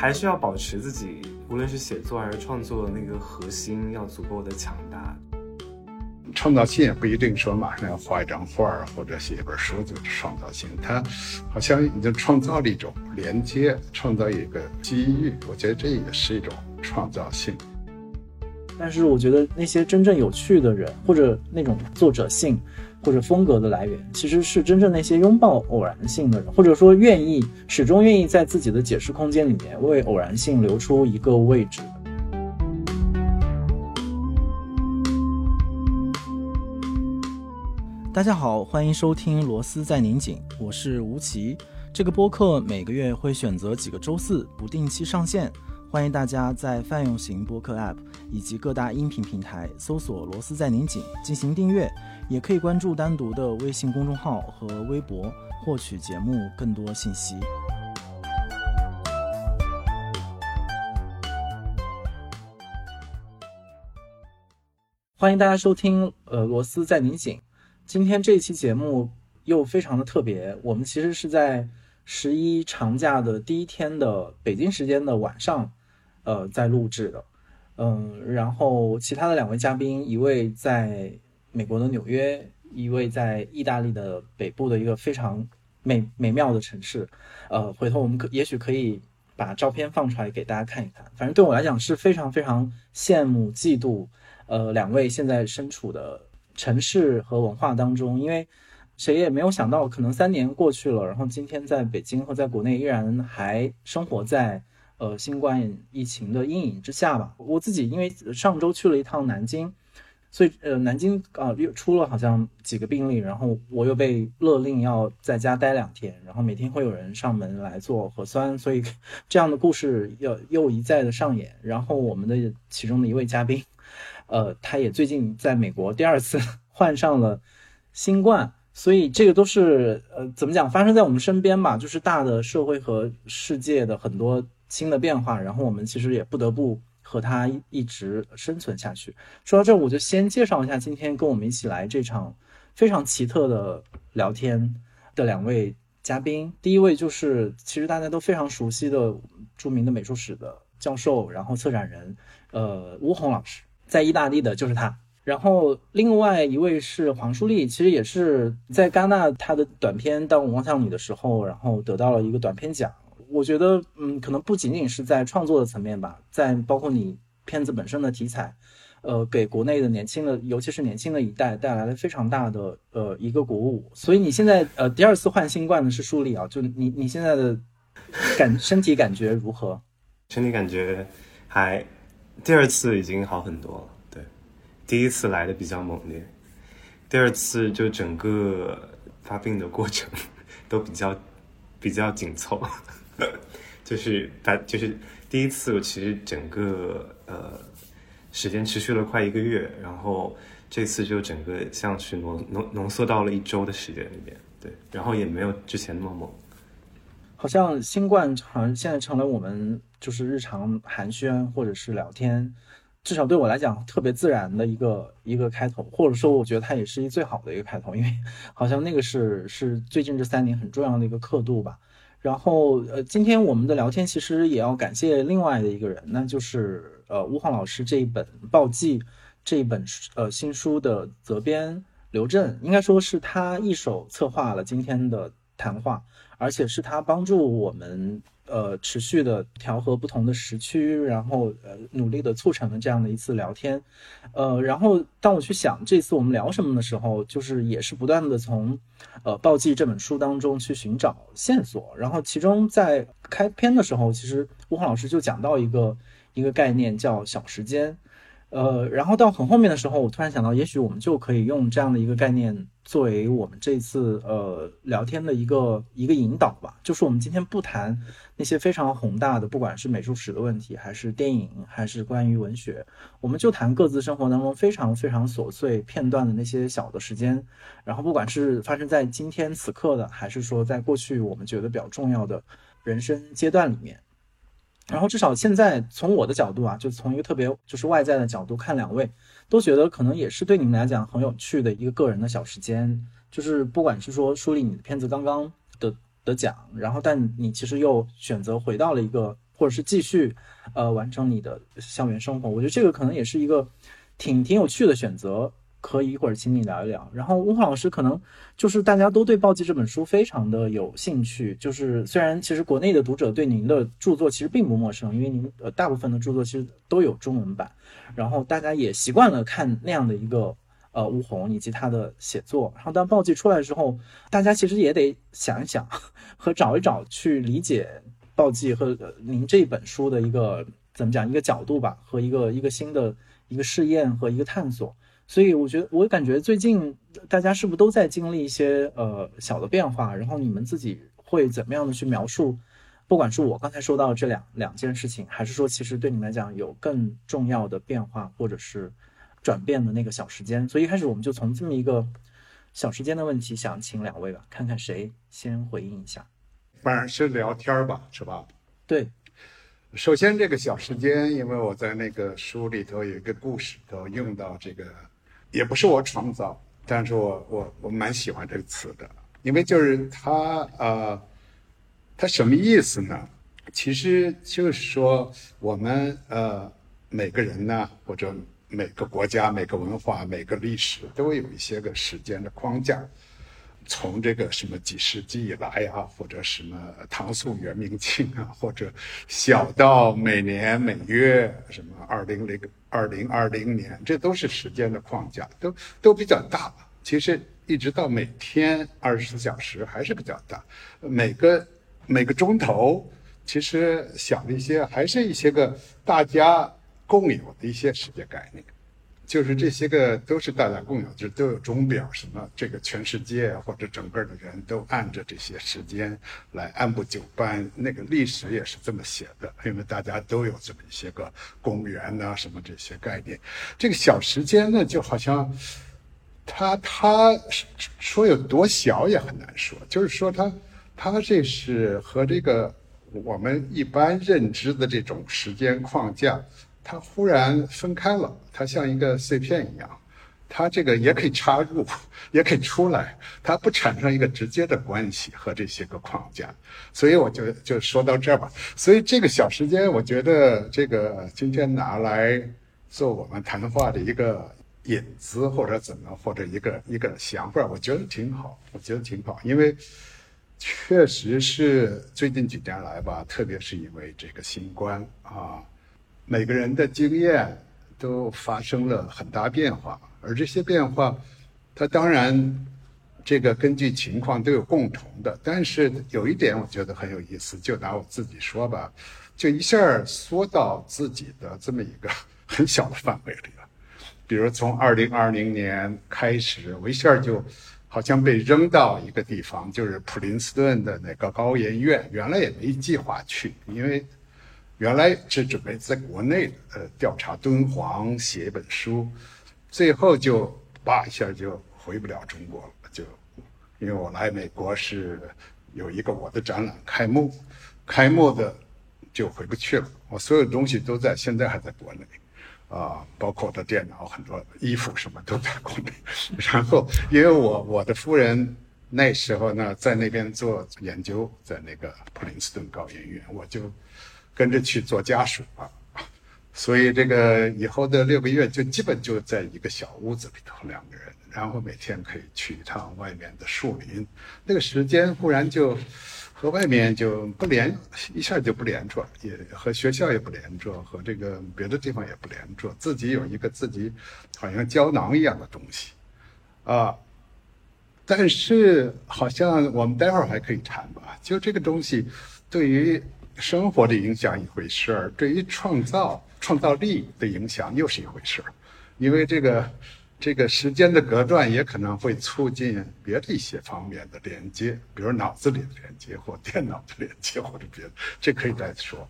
还是要保持自己，无论是写作还是创作的那个核心要足够的强大。创造性也不一定说马上要画一张画儿或者写一本书就是创造性，它好像已经创造了一种连接，创造一个机遇。我觉得这也是一种创造性。但是我觉得那些真正有趣的人，或者那种作者性或者风格的来源，其实是真正那些拥抱偶然性的人，或者说愿意始终愿意在自己的解释空间里面为偶然性留出一个位置。大家好，欢迎收听《螺丝在拧紧》，我是吴奇。这个播客每个月会选择几个周四不定期上线，欢迎大家在泛用型播客 App 以及各大音频平台搜索“螺丝在拧紧”进行订阅，也可以关注单独的微信公众号和微博获取节目更多信息。欢迎大家收听，呃，螺丝在拧紧。今天这一期节目又非常的特别，我们其实是在十一长假的第一天的北京时间的晚上，呃，在录制的，嗯，然后其他的两位嘉宾，一位在美国的纽约，一位在意大利的北部的一个非常美美妙的城市，呃，回头我们可也许可以把照片放出来给大家看一看，反正对我来讲是非常非常羡慕嫉妒，呃，两位现在身处的。城市和文化当中，因为谁也没有想到，可能三年过去了，然后今天在北京和在国内依然还生活在呃新冠疫情的阴影之下吧。我自己因为上周去了一趟南京，所以呃南京啊又出了好像几个病例，然后我又被勒令要在家待两天，然后每天会有人上门来做核酸，所以这样的故事又又一再的上演。然后我们的其中的一位嘉宾。呃，他也最近在美国第二次 患上了新冠，所以这个都是呃怎么讲发生在我们身边吧，就是大的社会和世界的很多新的变化，然后我们其实也不得不和他一直生存下去。说到这，我就先介绍一下今天跟我们一起来这场非常奇特的聊天的两位嘉宾。第一位就是其实大家都非常熟悉的著名的美术史的教授，然后策展人，呃，吴红老师。在意大利的就是他，然后另外一位是黄舒丽，其实也是在戛纳他的短片《当我望向你》的时候，然后得到了一个短片奖。我觉得，嗯，可能不仅仅是在创作的层面吧，在包括你片子本身的题材，呃，给国内的年轻的，尤其是年轻的一代带来了非常大的呃一个鼓舞。所以你现在呃第二次患新冠的是树立啊，就你你现在的感身体感觉如何？身体感觉还。第二次已经好很多了，对，第一次来的比较猛烈，第二次就整个发病的过程 都比较比较紧凑，就是把就是第一次我其实整个呃时间持续了快一个月，然后这次就整个像是浓浓浓缩到了一周的时间里面，对，然后也没有之前那么猛。好像新冠好像现在成了我们就是日常寒暄或者是聊天，至少对我来讲特别自然的一个一个开头，或者说我觉得它也是一最好的一个开头，因为好像那个是是最近这三年很重要的一个刻度吧。然后呃，今天我们的聊天其实也要感谢另外的一个人，那就是呃吴晃老师这一本《报记》这一本呃新书的责编刘震，应该说是他一手策划了今天的谈话。而且是他帮助我们，呃，持续的调和不同的时区，然后呃，努力的促成了这样的一次聊天，呃，然后当我去想这次我们聊什么的时候，就是也是不断的从，呃，《暴记》这本书当中去寻找线索，然后其中在开篇的时候，其实吴红老师就讲到一个一个概念叫小时间。呃，然后到很后面的时候，我突然想到，也许我们就可以用这样的一个概念作为我们这次呃聊天的一个一个引导吧。就是我们今天不谈那些非常宏大的，不管是美术史的问题，还是电影，还是关于文学，我们就谈各自生活当中非常非常琐碎片段的那些小的时间。然后不管是发生在今天此刻的，还是说在过去我们觉得比较重要的人生阶段里面。然后至少现在从我的角度啊，就从一个特别就是外在的角度看，两位都觉得可能也是对你们来讲很有趣的一个个人的小时间。就是不管是说梳理你的片子刚刚得得奖，然后但你其实又选择回到了一个或者是继续呃完成你的校园生活。我觉得这个可能也是一个挺挺有趣的选择。可以一会儿请你聊一聊。然后翁浩老师可能就是大家都对《暴击》这本书非常的有兴趣。就是虽然其实国内的读者对您的著作其实并不陌生，因为您呃大部分的著作其实都有中文版，然后大家也习惯了看那样的一个呃吴红以及他的写作。然后当《暴击》出来之后，大家其实也得想一想和找一找去理解《暴击》和您这本书的一个怎么讲一个角度吧，和一个一个新的一个试验和一个探索。所以我觉得，我感觉最近大家是不是都在经历一些呃小的变化？然后你们自己会怎么样的去描述？不管是我刚才说到这两两件事情，还是说其实对你们来讲有更重要的变化或者是转变的那个小时间？所以一开始我们就从这么一个小时间的问题，想请两位吧，看看谁先回应一下。反而是聊天吧，是吧？对。首先，这个小时间，因为我在那个书里头有一个故事，都用到这个。也不是我创造，但是我我我蛮喜欢这个词的，因为就是它呃，它什么意思呢？其实就是说我们呃每个人呢，或者每个国家、每个文化、每个历史，都有一些个时间的框架。从这个什么几世纪以来啊，或者什么唐宋元明清啊，或者小到每年每月什么二零零二零二零年，这都是时间的框架，都都比较大。其实一直到每天二十四小时还是比较大，每个每个钟头其实小一些，还是一些个大家共有的一些时间概念。就是这些个都是大家共有，就是都有钟表，什么这个全世界或者整个的人都按着这些时间来按部就班。那个历史也是这么写的，因为大家都有这么一些个公元呐，什么这些概念。这个小时间呢，就好像他他说有多小也很难说，就是说他他这是和这个我们一般认知的这种时间框架。它忽然分开了，它像一个碎片一样，它这个也可以插入，也可以出来，它不产生一个直接的关系和这些个框架，所以我就就说到这儿吧。所以这个小时间，我觉得这个今天拿来做我们谈话的一个引子，或者怎么，或者一个一个想法，我觉得挺好，我觉得挺好，因为确实是最近几年来吧，特别是因为这个新冠啊。每个人的经验都发生了很大变化，而这些变化，它当然这个根据情况都有共同的。但是有一点我觉得很有意思，就拿我自己说吧，就一下缩到自己的这么一个很小的范围里了。比如从二零二零年开始，我一下就好像被扔到一个地方，就是普林斯顿的那个高研院，原来也没计划去，因为。原来是准备在国内呃调查敦煌写一本书，最后就叭一下就回不了中国了，就因为我来美国是有一个我的展览开幕，开幕的就回不去了。我所有东西都在，现在还在国内，啊，包括我的电脑、很多衣服什么都在国内。然后因为我我的夫人那时候呢在那边做研究，在那个普林斯顿高研院，我就。跟着去做家属啊，所以这个以后的六个月就基本就在一个小屋子里头两个人，然后每天可以去一趟外面的树林，那个时间忽然就和外面就不连，一下就不连着，也和学校也不连着，和这个别的地方也不连着，自己有一个自己好像胶囊一样的东西，啊，但是好像我们待会儿还可以谈吧，就这个东西对于。生活的影响一回事儿，对于创造创造力的影响又是一回事儿，因为这个这个时间的隔断也可能会促进别的一些方面的连接，比如脑子里的连接或电脑的连接或者别的，这可以再说。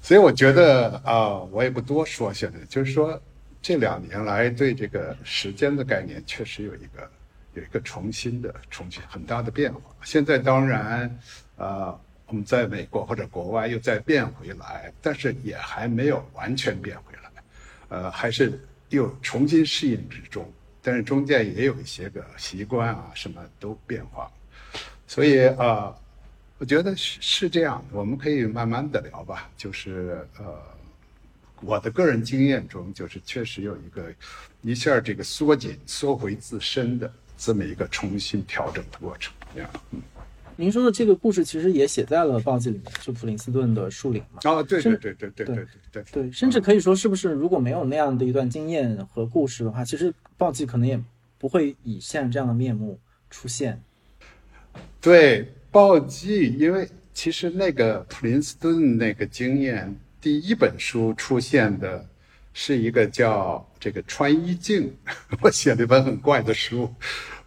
所以我觉得啊，我也不多说，现在就是说这两年来对这个时间的概念确实有一个有一个重新的重新很大的变化。现在当然啊。我们在美国或者国外又再变回来，但是也还没有完全变回来，呃，还是又重新适应之中。但是中间也有一些个习惯啊，什么都变化。所以啊，我觉得是是这样，我们可以慢慢的聊吧。就是呃，我的个人经验中，就是确实有一个一下这个缩紧、缩回自身的这么一个重新调整的过程。这样，您说的这个故事其实也写在了报记里面，就普林斯顿的树林嘛。哦，对对对对对对对对对，甚至可以说，是不是如果没有那样的一段经验和故事的话，其实报记可能也不会以现在这样的面目出现。对。报记，因为其实那个普林斯顿那个经验，第一本书出现的，是一个叫这个穿衣镜，我写了一本很怪的书，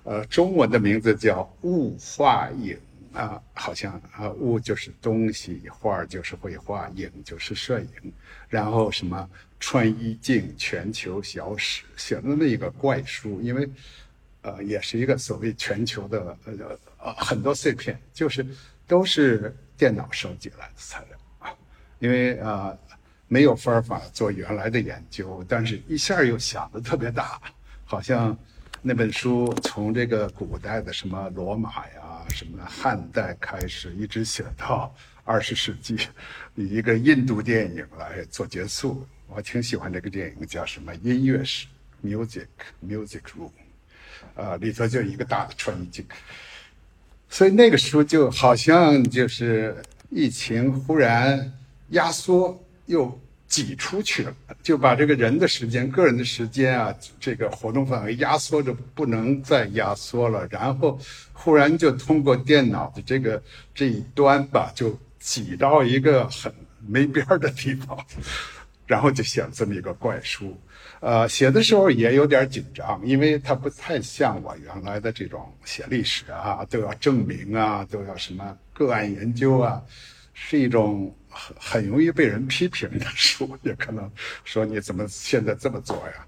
呃，中文的名字叫雾化影啊，好像啊，物就是东西，画就是绘画，影就是摄影，然后什么穿衣镜全球小史，写了那么一个怪书，因为。呃，也是一个所谓全球的呃呃很多碎片，就是都是电脑收集来的材料啊，因为啊没有方法做原来的研究，但是一下又想的特别大，好像那本书从这个古代的什么罗马呀、什么汉代开始，一直写到二十世纪，以一个印度电影来做结束。我挺喜欢这个电影，叫什么音乐史 （Music Music Room）。啊，里头就一个大的穿衣镜，所以那个书就好像就是疫情忽然压缩又挤出去了，就把这个人的时间、个人的时间啊，这个活动范围压缩着不能再压缩了，然后忽然就通过电脑的这个这一端吧，就挤到一个很没边儿的地方，然后就写了这么一个怪书。呃，写的时候也有点紧张，因为它不太像我原来的这种写历史啊，都要证明啊，都要什么个案研究啊，是一种很很容易被人批评的书，也可能说你怎么现在这么做呀？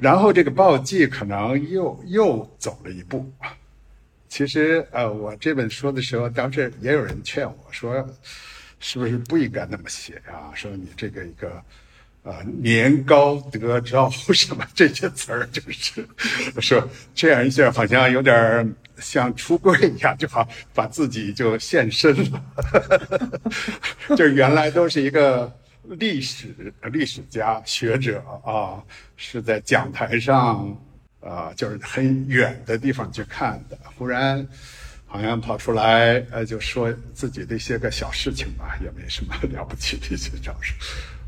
然后这个报记可能又又走了一步。其实呃，我这本书的时候，当时也有人劝我说，是不是不应该那么写啊？说你这个一个。啊，年高德昭什么这些词儿，就是说这样一下好像有点像出柜一样，就好把自己就献身了。就原来都是一个历史历史家学者啊，是在讲台上啊，就是很远的地方去看的，忽然好像跑出来，呃，就说自己的一些个小事情吧，也没什么 了不起的一些招式。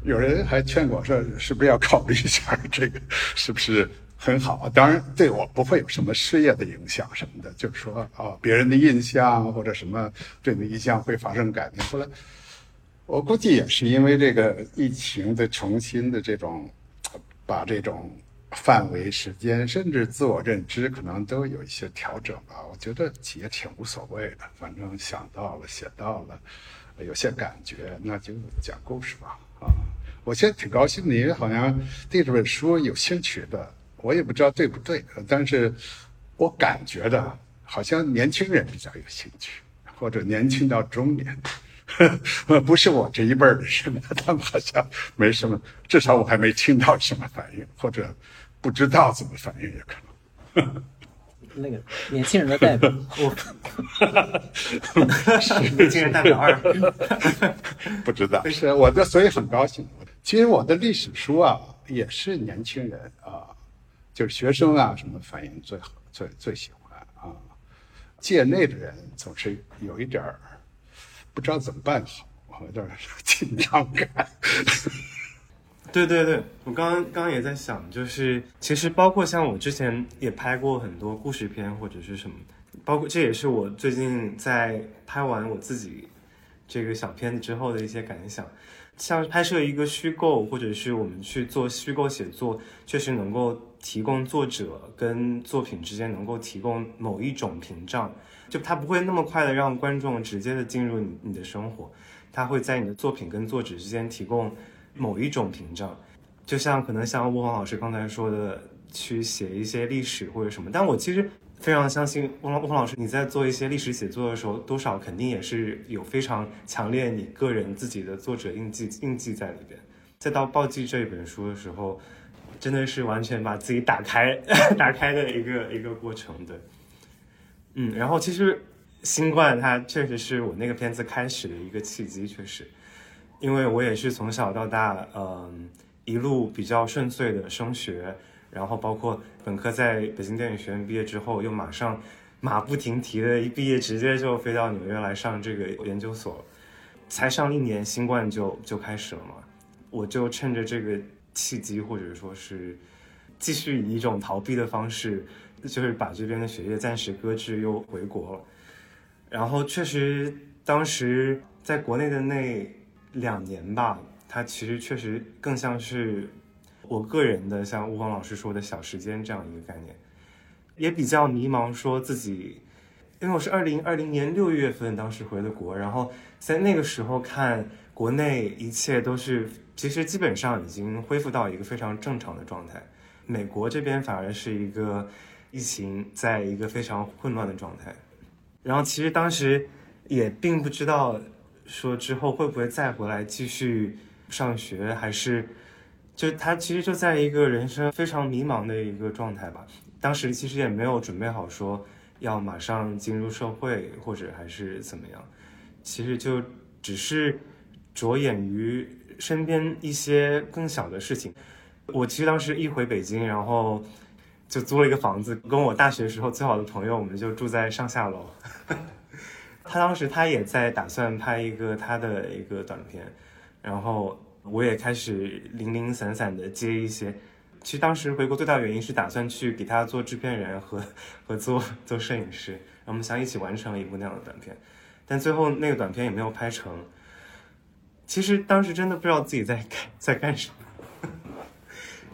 有人还劝我说：“是不是要考虑一下这个，是不是很好？当然，对我不会有什么事业的影响什么的。就是说，啊，别人的印象或者什么对你的印象会发生改变。后来，我估计也是因为这个疫情的重新的这种，把这种范围、时间，甚至自我认知，可能都有一些调整吧。我觉得也挺无所谓的，反正想到了，写到了，有些感觉，那就讲故事吧。”啊，我现在挺高兴的，因为好像对这本书有兴趣的，我也不知道对不对，但是我感觉的，好像年轻人比较有兴趣，或者年轻到中年，不是我这一辈儿的人，他们好像没什么，至少我还没听到什么反应，或者不知道怎么反应也可能。那个年轻人的代表，我，年轻人代表二，不知道，是我的，所以很高兴。其实我的历史书啊，也是年轻人啊，就是学生啊，什么反应最好，最最喜欢啊。界内的人总是有一点儿不知道怎么办好，我有点紧张感。对对对，我刚刚刚也在想，就是其实包括像我之前也拍过很多故事片或者是什么，包括这也是我最近在拍完我自己这个小片子之后的一些感想。像拍摄一个虚构，或者是我们去做虚构写作，确实能够提供作者跟作品之间能够提供某一种屏障，就它不会那么快的让观众直接的进入你你的生活，它会在你的作品跟作者之间提供。某一种屏障，就像可能像翁老师刚才说的，去写一些历史或者什么。但我其实非常相信翁翁老师，你在做一些历史写作的时候，多少肯定也是有非常强烈你个人自己的作者印记印记在里边。再到《报记》这一本书的时候，真的是完全把自己打开 打开的一个一个过程。对，嗯，然后其实。新冠它确实是我那个片子开始的一个契机，确实，因为我也是从小到大，嗯，一路比较顺遂的升学，然后包括本科在北京电影学院毕业之后，又马上马不停蹄的一毕业直接就飞到纽约来上这个研究所，才上一年新冠就就开始了嘛，我就趁着这个契机，或者说是继续以一种逃避的方式。就是把这边的学业暂时搁置，又回国了。然后确实，当时在国内的那两年吧，它其实确实更像是我个人的，像吴光老师说的小时间这样一个概念，也比较迷茫，说自己，因为我是二零二零年六月份当时回的国，然后在那个时候看国内一切都是，其实基本上已经恢复到一个非常正常的状态，美国这边反而是一个。疫情在一个非常混乱的状态，然后其实当时也并不知道说之后会不会再回来继续上学，还是就他其实就在一个人生非常迷茫的一个状态吧。当时其实也没有准备好说要马上进入社会或者还是怎么样，其实就只是着眼于身边一些更小的事情。我其实当时一回北京，然后。就租了一个房子，跟我大学时候最好的朋友，我们就住在上下楼。他当时他也在打算拍一个他的一个短片，然后我也开始零零散散的接一些。其实当时回国最大原因是打算去给他做制片人和和做做摄影师，我们想一起完成一部那样的短片，但最后那个短片也没有拍成。其实当时真的不知道自己在干在干什么，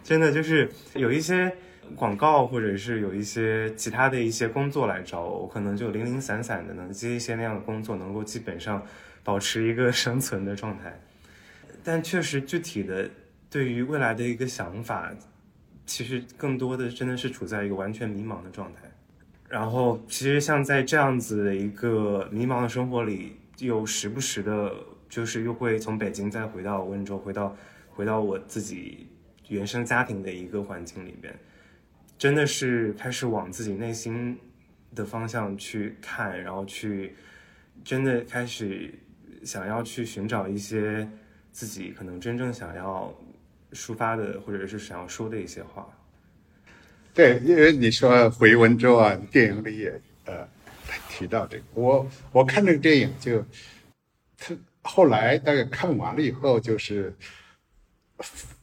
真的就是有一些。广告或者是有一些其他的一些工作来找我，我可能就零零散散的能接一些那样的工作，能够基本上保持一个生存的状态。但确实具体的对于未来的一个想法，其实更多的真的是处在一个完全迷茫的状态。然后其实像在这样子的一个迷茫的生活里，又时不时的，就是又会从北京再回到温州，回到回到我自己原生家庭的一个环境里边。真的是开始往自己内心的方向去看，然后去真的开始想要去寻找一些自己可能真正想要抒发的，或者是想要说的一些话。对，因为你说回温州啊，电影里也呃提到这个。我我看这个电影就，他后来大概看完了以后，就是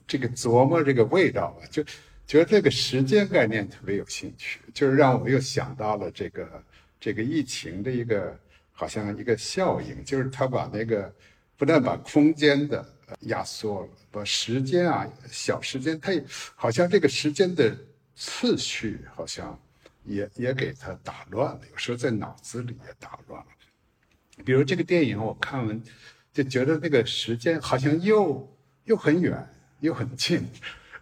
这个琢磨这个味道吧，就。觉得这个时间概念特别有兴趣，就是让我又想到了这个这个疫情的一个好像一个效应，就是他把那个不但把空间的压缩了，把时间啊小时间，它也好像这个时间的次序好像也也给它打乱了，有时候在脑子里也打乱了。比如这个电影我看完就觉得那个时间好像又又很远又很近。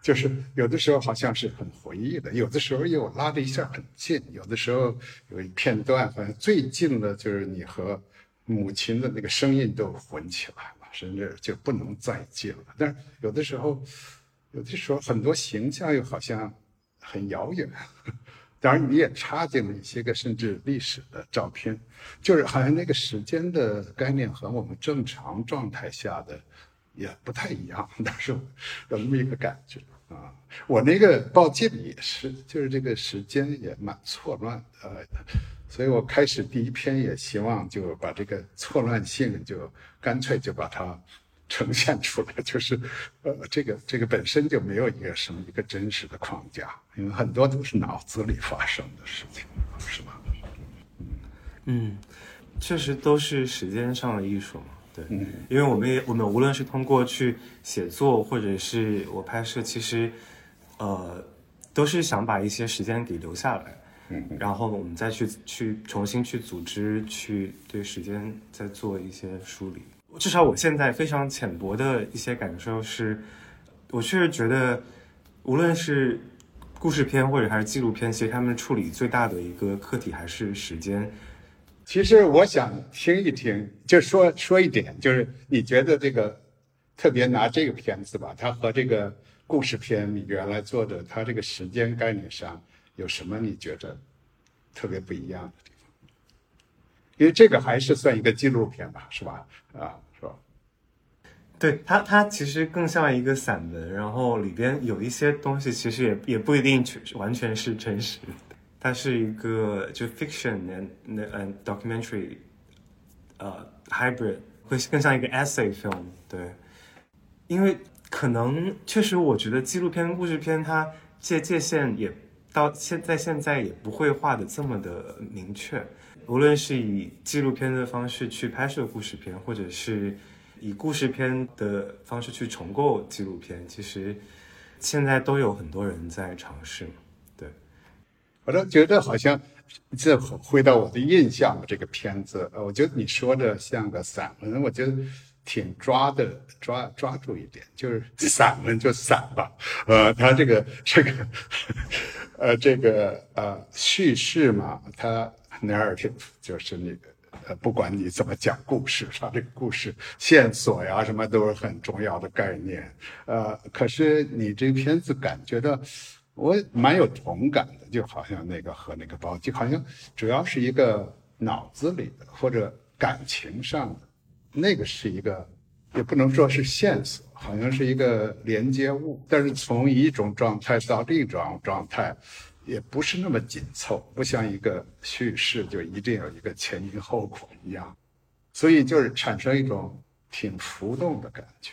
就是有的时候好像是很回忆的，有的时候又拉的一下很近，有的时候有一片段，好像最近的就是你和母亲的那个声音都混起来了，甚至就不能再见了。但是有的时候，有的时候很多形象又好像很遥远，当然你也插进了一些个甚至历史的照片，就是好像那个时间的概念和我们正常状态下的也不太一样，但是有那么一个感觉。啊，我那个报记也是，就是这个时间也蛮错乱的，所以我开始第一篇也希望就把这个错乱性就干脆就把它呈现出来，就是呃，这个这个本身就没有一个什么一个真实的框架，因为很多都是脑子里发生的事情，是吧？嗯，确实都是时间上的艺术嘛。对，因为我们也我们无论是通过去写作，或者是我拍摄，其实，呃，都是想把一些时间给留下来，嗯，然后我们再去去重新去组织，去对时间再做一些梳理。至少我现在非常浅薄的一些感受是，我确实觉得，无论是故事片或者还是纪录片，其实他们处理最大的一个课题还是时间。其实我想听一听，就说说一点，就是你觉得这个特别拿这个片子吧，它和这个故事片你原来做的，它这个时间概念上有什么你觉得特别不一样的地方？因为这个还是算一个纪录片吧，是吧？啊，是吧？对它，它其实更像一个散文，然后里边有一些东西其实也也不一定全完全是真实的，它是一个就 fiction and and documentary，呃，hybrid 会更像一个 essay film，对，因为可能确实我觉得纪录片、故事片它界界限也到现在现在也不会画的这么的明确，无论是以纪录片的方式去拍摄故事片，或者是。以故事片的方式去重构纪录片，其实现在都有很多人在尝试。对，我都觉得好像这回到我的印象，这个片子，我觉得你说的像个散文，我觉得挺抓的，抓抓住一点，就是散文就散吧。呃，他这个这个呃这个呃叙事嘛，它 narrative 就是那个。呃，不管你怎么讲故事，它这个故事线索呀，什么都是很重要的概念。呃，可是你这片子感觉到，我蛮有同感的，就好像那个和那个包，就好像主要是一个脑子里的或者感情上的，那个是一个，也不能说是线索，好像是一个连接物，但是从一种状态到另一种状态。也不是那么紧凑，不像一个叙事就一定有一个前因后果一样，所以就是产生一种挺浮动的感觉。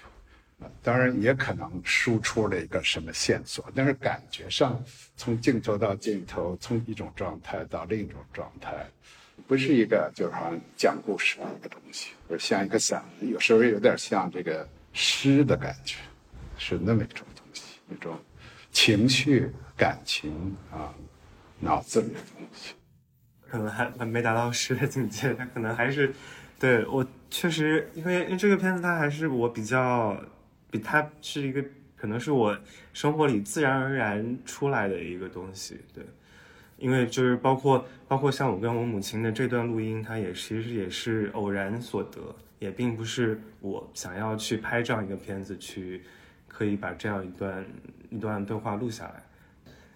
当然也可能输出了一个什么线索，但是感觉上从镜头到镜头，从一种状态到另一种状态，不是一个就是好像讲故事的一个东西，而像一个散文，有时候有点像这个诗的感觉，是那么一种东西，一种情绪。感情啊，脑子里的东西，可能还还没达到诗的境界，他可能还是对我确实，因为因为这个片子它还是我比较比它是一个，可能是我生活里自然而然出来的一个东西，对，因为就是包括包括像我跟我母亲的这段录音，它也其实也是偶然所得，也并不是我想要去拍这样一个片子去可以把这样一段一段对话录下来。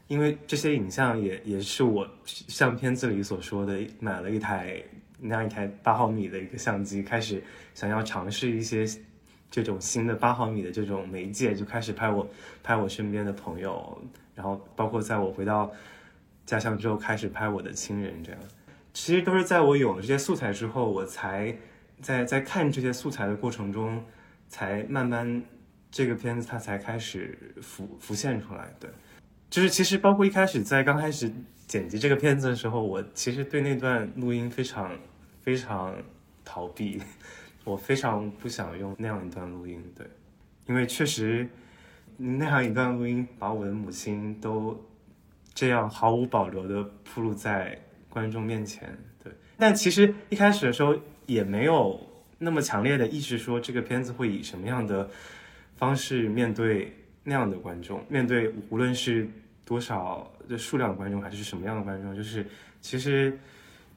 因为这些影像也也是我像片子里所说的，买了一台那样一台八毫米的一个相机，开始想要尝试一些这种新的八毫米的这种媒介，就开始拍我拍我身边的朋友，然后包括在我回到家乡之后开始拍我的亲人，这样其实都是在我有了这些素材之后，我才在在看这些素材的过程中，才慢慢这个片子它才开始浮浮现出来，对。就是其实包括一开始在刚开始剪辑这个片子的时候，我其实对那段录音非常非常逃避，我非常不想用那样一段录音，对，因为确实那样一段录音把我的母亲都这样毫无保留的铺露在观众面前，对。但其实一开始的时候也没有那么强烈的意识说这个片子会以什么样的方式面对。那样的观众面对无论是多少的数量观众，还是什么样的观众，就是其实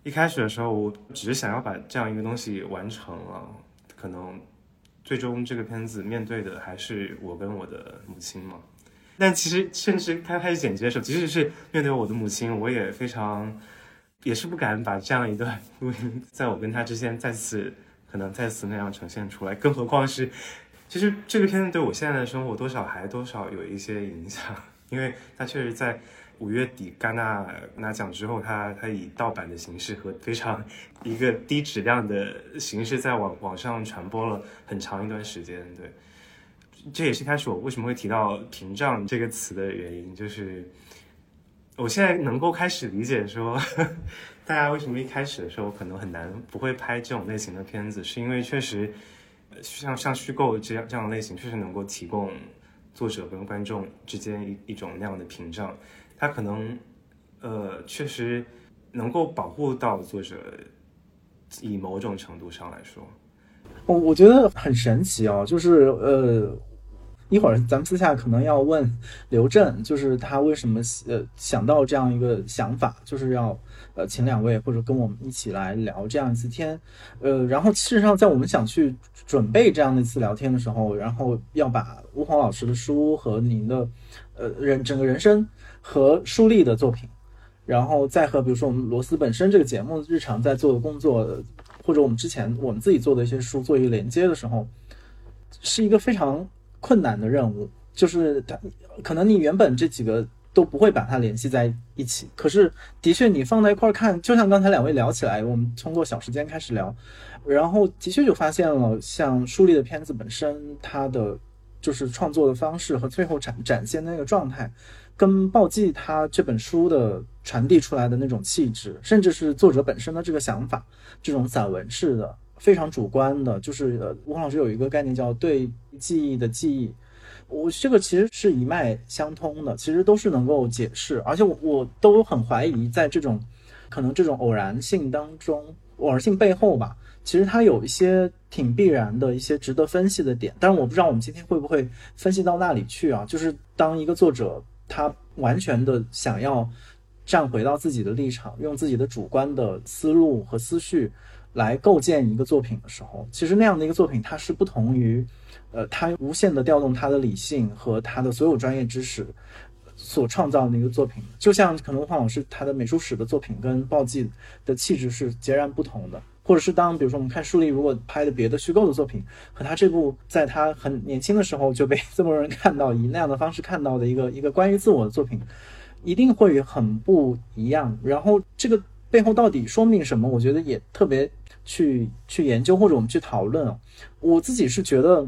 一开始的时候，我只是想要把这样一个东西完成了，可能最终这个片子面对的还是我跟我的母亲嘛。但其实甚至他开始剪辑的时候，即使是面对我的母亲，我也非常也是不敢把这样一段录音在我跟他之间再次可能再次那样呈现出来，更何况是。其实这个片子对我现在的生活多少还多少有一些影响，因为它确实在五月底戛纳拿奖之后，它它以盗版的形式和非常一个低质量的形式在网网上传播了很长一段时间。对，这也是开始我为什么会提到屏障这个词的原因，就是我现在能够开始理解说，大家为什么一开始的时候可能很难不会拍这种类型的片子，是因为确实。像像虚构这样这样类型，确实能够提供作者跟观众之间一一种那样的屏障，他可能呃确实能够保护到作者，以某种程度上来说，我我觉得很神奇啊，就是呃。一会儿咱们私下可能要问刘震，就是他为什么呃想到这样一个想法，就是要呃请两位或者跟我们一起来聊这样一次天，呃，然后事实上在我们想去准备这样的一次聊天的时候，然后要把吴红老师的书和您的呃人整个人生和书立的作品，然后再和比如说我们罗斯本身这个节目日常在做的工作，或者我们之前我们自己做的一些书做一个连接的时候，是一个非常困难的任务。就是它可能你原本这几个都不会把它联系在一起，可是的确你放在一块儿看，就像刚才两位聊起来，我们通过小时间开始聊，然后的确就发现了，像树立的片子本身，它的就是创作的方式和最后展展现的那个状态。跟暴记他这本书的传递出来的那种气质，甚至是作者本身的这个想法，这种散文式的、非常主观的，就是呃，吴老师有一个概念叫对记忆的记忆，我这个其实是一脉相通的，其实都是能够解释，而且我我都很怀疑，在这种可能这种偶然性当中，偶然性背后吧，其实它有一些挺必然的一些值得分析的点，但是我不知道我们今天会不会分析到那里去啊？就是当一个作者。他完全的想要站回到自己的立场，用自己的主观的思路和思绪来构建一个作品的时候，其实那样的一个作品，它是不同于，呃，他无限的调动他的理性和他的所有专业知识所创造的一个作品。就像可能黄老师他的美术史的作品跟暴记的气质是截然不同的。或者是当比如说我们看舒丽如果拍的别的虚构的作品，和他这部在他很年轻的时候就被这么多人看到，以那样的方式看到的一个一个关于自我的作品，一定会很不一样。然后这个背后到底说明什么？我觉得也特别去去研究或者我们去讨论啊。我自己是觉得，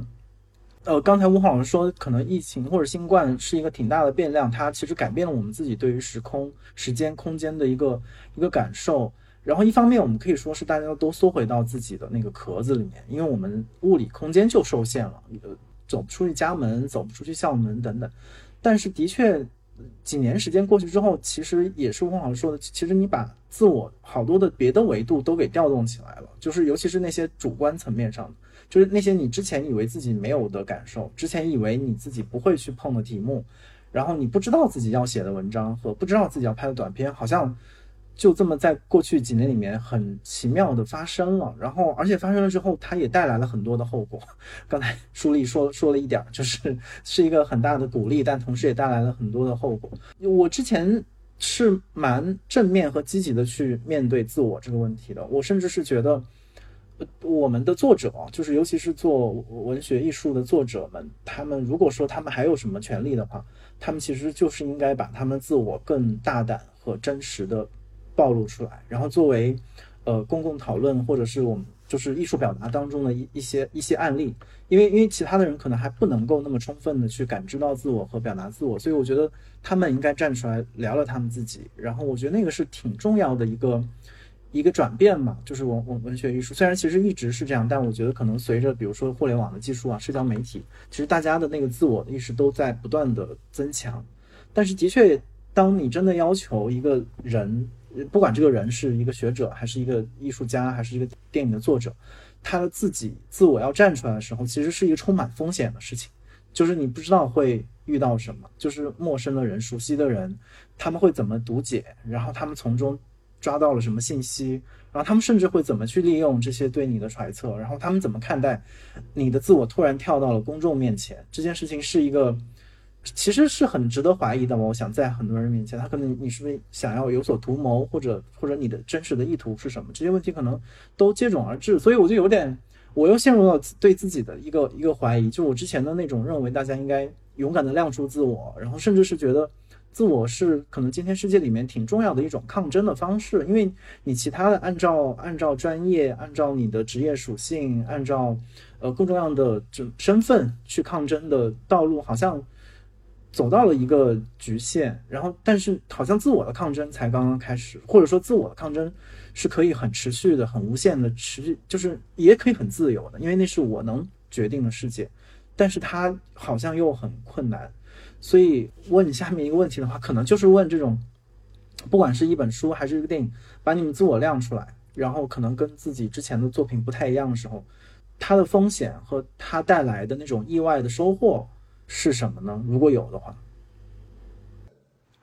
呃，刚才吴老师说可能疫情或者新冠是一个挺大的变量，它其实改变了我们自己对于时空、时间、空间的一个一个感受。然后一方面，我们可以说是大家都缩回到自己的那个壳子里面，因为我们物理空间就受限了，呃，走不出去家门，走不出去校门等等。但是的确，几年时间过去之后，其实也是汪老师说的，其实你把自我好多的别的维度都给调动起来了，就是尤其是那些主观层面上的，就是那些你之前以为自己没有的感受，之前以为你自己不会去碰的题目，然后你不知道自己要写的文章和不知道自己要拍的短片，好像。就这么在过去几年里面很奇妙的发生了，然后而且发生了之后，它也带来了很多的后果。刚才舒丽说说了一点，就是是一个很大的鼓励，但同时也带来了很多的后果。我之前是蛮正面和积极的去面对自我这个问题的，我甚至是觉得，我们的作者，就是尤其是做文学艺术的作者们，他们如果说他们还有什么权利的话，他们其实就是应该把他们自我更大胆和真实的。暴露出来，然后作为，呃，公共讨论或者是我们就是艺术表达当中的一一些一些案例，因为因为其他的人可能还不能够那么充分的去感知到自我和表达自我，所以我觉得他们应该站出来聊聊他们自己。然后我觉得那个是挺重要的一个一个转变嘛，就是文文文学艺术虽然其实一直是这样，但我觉得可能随着比如说互联网的技术啊，社交媒体，其实大家的那个自我的意识都在不断的增强。但是的确，当你真的要求一个人。不管这个人是一个学者，还是一个艺术家，还是一个电影的作者，他自己自我要站出来的时候，其实是一个充满风险的事情。就是你不知道会遇到什么，就是陌生的人、熟悉的人，他们会怎么读解，然后他们从中抓到了什么信息，然后他们甚至会怎么去利用这些对你的揣测，然后他们怎么看待你的自我突然跳到了公众面前这件事情，是一个。其实是很值得怀疑的嘛？我想在很多人面前，他可能你是不是想要有所图谋，或者或者你的真实的意图是什么？这些问题可能都接踵而至，所以我就有点，我又陷入了对自己的一个一个怀疑。就我之前的那种认为，大家应该勇敢的亮出自我，然后甚至是觉得自我是可能今天世界里面挺重要的一种抗争的方式，因为你其他的按照按照专业、按照你的职业属性、按照呃更重要的这身份去抗争的道路，好像。走到了一个局限，然后但是好像自我的抗争才刚刚开始，或者说自我的抗争是可以很持续的、很无限的持续，就是也可以很自由的，因为那是我能决定的世界，但是它好像又很困难，所以问下面一个问题的话，可能就是问这种，不管是一本书还是一个电影，把你们自我亮出来，然后可能跟自己之前的作品不太一样的时候，它的风险和它带来的那种意外的收获。是什么呢？如果有的话，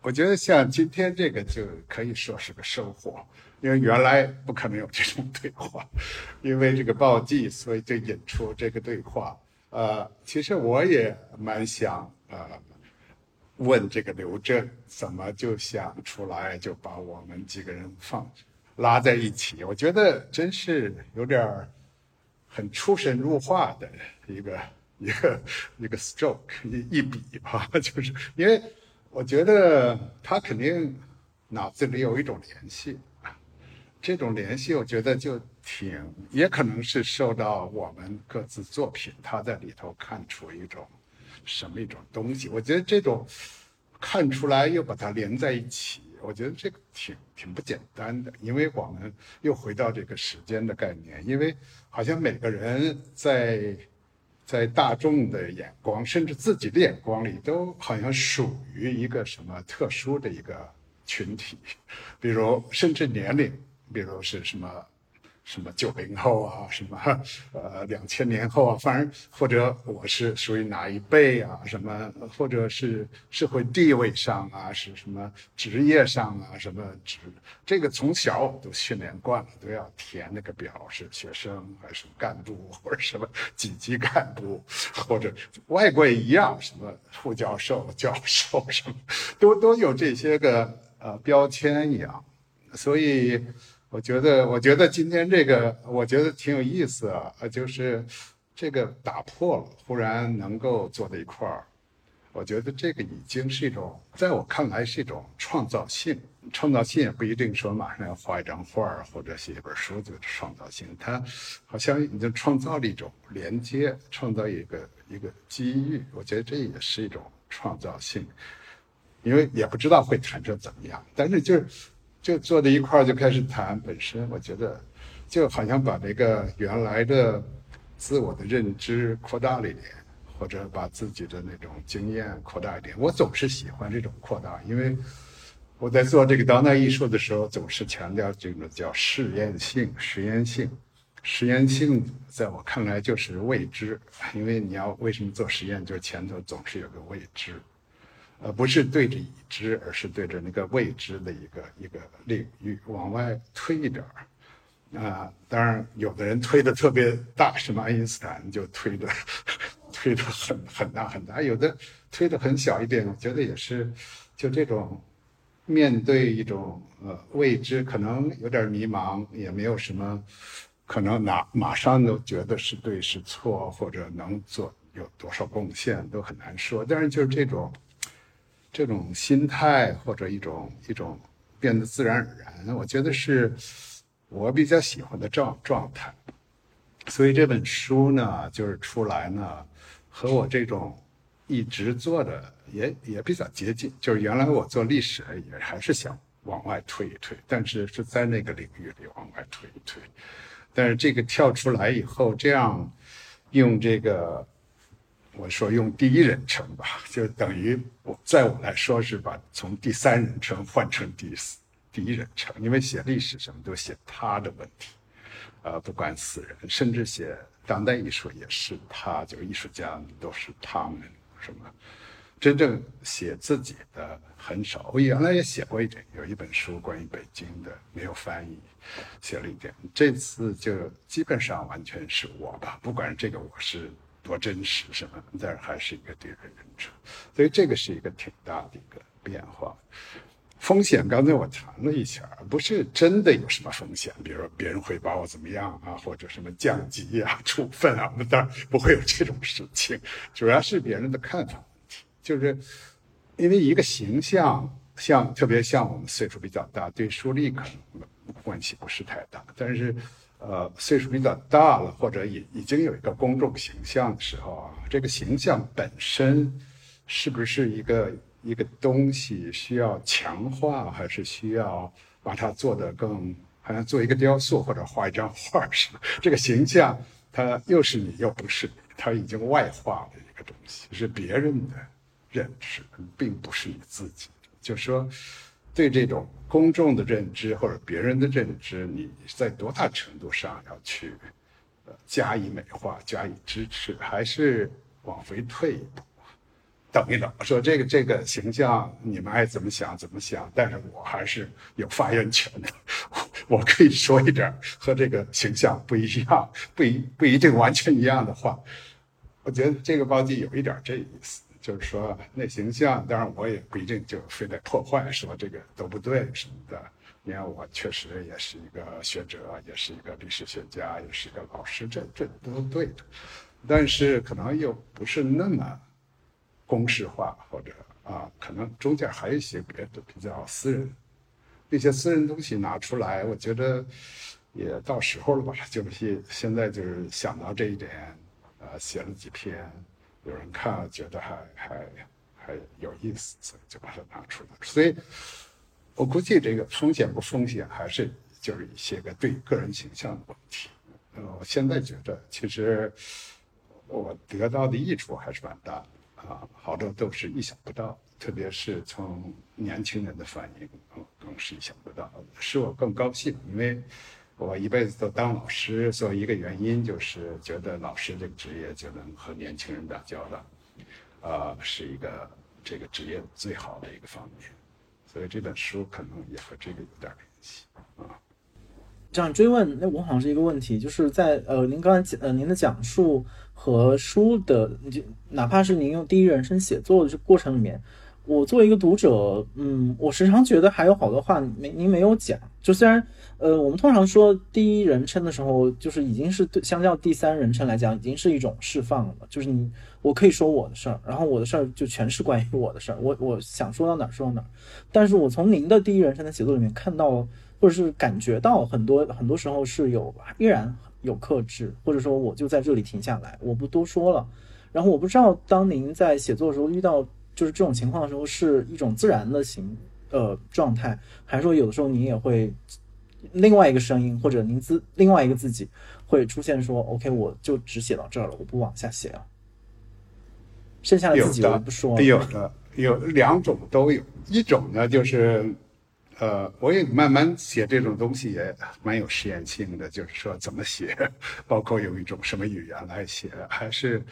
我觉得像今天这个就可以说是个收获，因为原来不可能有这种对话，因为这个暴击，所以就引出这个对话。呃，其实我也蛮想呃，问这个刘震怎么就想出来就把我们几个人放拉在一起，我觉得真是有点很出神入化的一个一个 一个 stroke 一一笔吧，就是因为我觉得他肯定脑子里有一种联系。这种联系，我觉得就挺，也可能是受到我们各自作品，他在里头看出一种什么一种东西。我觉得这种看出来又把它连在一起，我觉得这个挺挺不简单的。因为我们又回到这个时间的概念，因为好像每个人在在大众的眼光，甚至自己的眼光里，都好像属于一个什么特殊的一个群体，比如甚至年龄。比如是什么，什么九零后啊，什么呃两千年后啊，反正或者我是属于哪一辈啊，什么或者是社会地位上啊，是什么职业上啊，什么职，这个从小都训练惯了，都要填那个表，是学生还是干部 或者什么几级干部，或者外国也一样，什么副教授、教授什么，都都有这些个呃标签一样，所以。我觉得，我觉得今天这个，我觉得挺有意思啊，就是这个打破了，忽然能够坐在一块儿，我觉得这个已经是一种，在我看来是一种创造性。创造性也不一定说马上要画一张画或者写一本书就是创造性，它好像已经创造了一种连接，创造一个一个机遇。我觉得这也是一种创造性，因为也不知道会谈成怎么样，但是就是。就坐在一块儿就开始谈，本身我觉得就好像把这个原来的自我的认知扩大了一点，或者把自己的那种经验扩大一点。我总是喜欢这种扩大，因为我在做这个当代艺术的时候，总是强调这种叫试验性、实验性。实验性在我看来就是未知，因为你要为什么做实验，就是前头总是有个未知。呃，不是对着已知，而是对着那个未知的一个一个领域往外推一点儿，啊，当然有的人推的特别大，什么爱因斯坦就推的 推的很很大很大，有的推的很小一点，我觉得也是，就这种面对一种呃未知，可能有点迷茫，也没有什么可能拿马上都觉得是对是错，或者能做有多少贡献都很难说，但是就是这种。这种心态或者一种一种变得自然而然，我觉得是我比较喜欢的状状态。所以这本书呢，就是出来呢，和我这种一直做的也也比较接近。就是原来我做历史也还是想往外推一推，但是是在那个领域里往外推一推。但是这个跳出来以后，这样用这个。我说用第一人称吧，就等于我在我来说是把从第三人称换成第四第一人称，因为写历史什么都写他的问题，呃，不管死人，甚至写当代艺术也是他，就艺术家都是他们什么，真正写自己的很少。我原来也写过一点，有一本书关于北京的，没有翻译，写了一点。这次就基本上完全是我吧，不管这个我是。多真实什么？但是还是一个第一人称，所以这个是一个挺大的一个变化。风险刚才我谈了一下，不是真的有什么风险，比如说别人会把我怎么样啊，或者什么降级啊、处分啊，我们当然不会有这种事情。主要是别人的看法问题，就是因为一个形象，像特别像我们岁数比较大，对树立可能关系不是太大，但是。呃，岁数比较大了，或者已已经有一个公众形象的时候啊，这个形象本身是不是一个一个东西需要强化，还是需要把它做得更好像做一个雕塑或者画一张画似的？这个形象它又是你又不是你，它已经外化的一个东西，是别人的认知，并不是你自己。就说。对这种公众的认知或者别人的认知，你在多大程度上要去呃加以美化、加以支持，还是往回退一步，等一等，说这个这个形象你们爱怎么想怎么想，但是我还是有发言权的，我可以说一点和这个形象不一样、不一不一定完全一样的话。我觉得这个包机有一点这意思，就是说那形象，当然我也不一定就非得破坏，说这个都不对什么的。你看，我确实也是一个学者，也是一个历史学家，也是一个老师，这这都对的。但是可能又不是那么公式化，或者啊，可能中间还有一些别的比较私人，那些私人东西拿出来，我觉得也到时候了吧。就是现在就是想到这一点，呃，写了几篇，有人看了觉得还还还有意思，所以就把它拿出来。所以。我估计这个风险不风险，还是就是一些个对个人形象的问题。呃，我现在觉得，其实我得到的益处还是蛮大的啊，好多都是意想不到，特别是从年轻人的反应，更是意想不到，使我更高兴。因为我一辈子都当老师，所以一个原因就是觉得老师这个职业就能和年轻人打交道，呃，是一个这个职业最好的一个方面。所以这本书可能也和这个有点联系啊。这样追问，那我好像是一个问题，就是在呃，您刚才讲呃，您的讲述和书的，就哪怕是您用第一人称写作的这过程里面，我作为一个读者，嗯，我时常觉得还有好多话没您没有讲。就虽然呃，我们通常说第一人称的时候，就是已经是对相较第三人称来讲，已经是一种释放了，就是你。我可以说我的事儿，然后我的事儿就全是关于我的事儿。我我想说到哪儿说到哪儿，但是我从您的第一人称的写作里面看到，或者是感觉到很多很多时候是有依然有克制，或者说我就在这里停下来，我不多说了。然后我不知道当您在写作的时候遇到就是这种情况的时候，是一种自然的形呃状态，还是说有的时候您也会另外一个声音或者您自另外一个自己会出现说，OK，我就只写到这儿了，我不往下写了。剩下的自己我不说了。有的有两种都有，一种呢就是，呃，我也慢慢写这种东西也蛮有实验性的，就是说怎么写，包括用一种什么语言来写，还是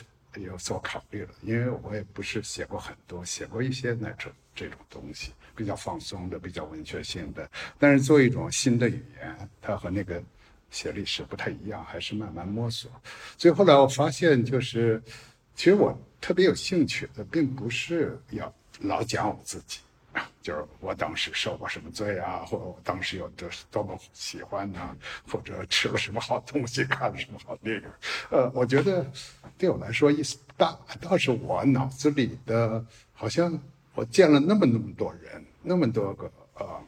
有所考虑了。因为我也不是写过很多，写过一些那种这种东西，比较放松的，比较文学性的。但是做一种新的语言，它和那个写历史不太一样，还是慢慢摸索。所以后来我发现，就是其实我。特别有兴趣的，并不是要老讲我自己，就是我当时受过什么罪啊，或者我当时有多多么喜欢呐，或者吃了什么好东西，看了什么好电影。呃，我觉得对我来说意思不大，倒是我脑子里的，好像我见了那么那么多人，那么多个呃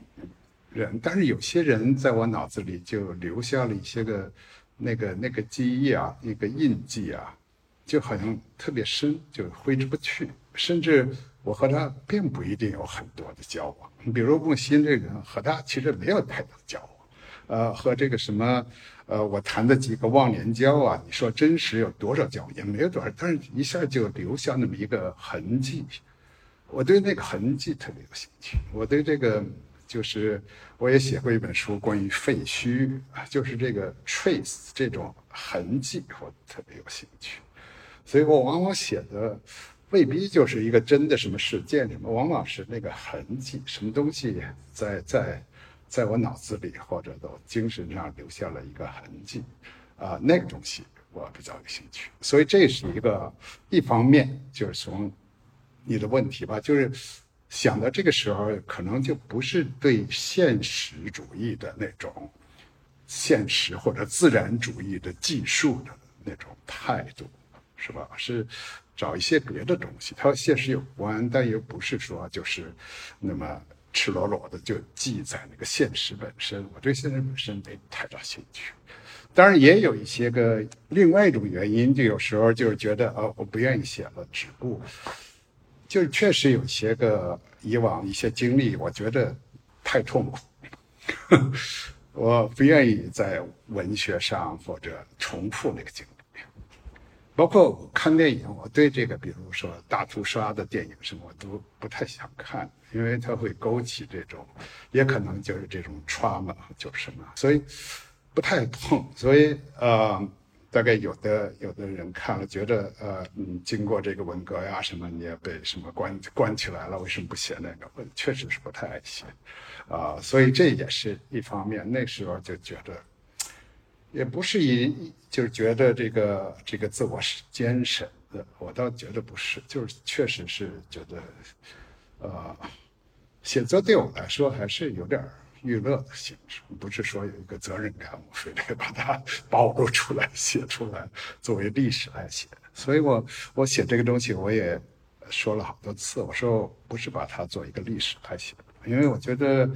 人，但是有些人在我脑子里就留下了一些个那个那个记忆啊，一个印记啊。就好像特别深，就挥之不去。甚至我和他并不一定有很多的交往。比如孟欣这个人，和他其实没有太多交往。呃，和这个什么，呃，我谈的几个忘年交啊，你说真实有多少交，也没有多少，但是一下就留下那么一个痕迹。我对那个痕迹特别有兴趣。我对这个，就是我也写过一本书关于废墟啊，就是这个 trace 这种痕迹，我特别有兴趣。所以我往往写的未必就是一个真的什么事件什么，往往是那个痕迹，什么东西在在在我脑子里或者都精神上留下了一个痕迹，啊，那个东西我比较有兴趣。所以这是一个一方面，就是从你的问题吧，就是想到这个时候，可能就不是对现实主义的那种现实或者自然主义的技术的那种态度。是吧？是找一些别的东西，它和现实有关，但又不是说就是那么赤裸裸的就记在那个现实本身。我对现实本身没太大兴趣。当然也有一些个另外一种原因，就有时候就是觉得啊，我不愿意写了，只顾。就是确实有些个以往一些经历，我觉得太痛苦，我不愿意在文学上或者重复那个经历。包括我看电影，我对这个，比如说大屠杀的电影什么，我都不太想看，因为它会勾起这种，也可能就是这种 trauma，就是什么，所以不太碰。所以呃，大概有的有的人看了，觉得呃，嗯，经过这个文革呀什么，你也被什么关关起来了，为什么不写那个？我确实是不太爱写，啊，所以这也是一方面。那时候就觉得。也不是以就是觉得这个这个自我是坚守的，我倒觉得不是，就是确实是觉得，呃，写作对我来说还是有点娱乐的性质，不是说有一个责任感，我非得把它 暴露出来写出来作为历史来写。所以我我写这个东西，我也说了好多次，我说不是把它做一个历史来写，因为我觉得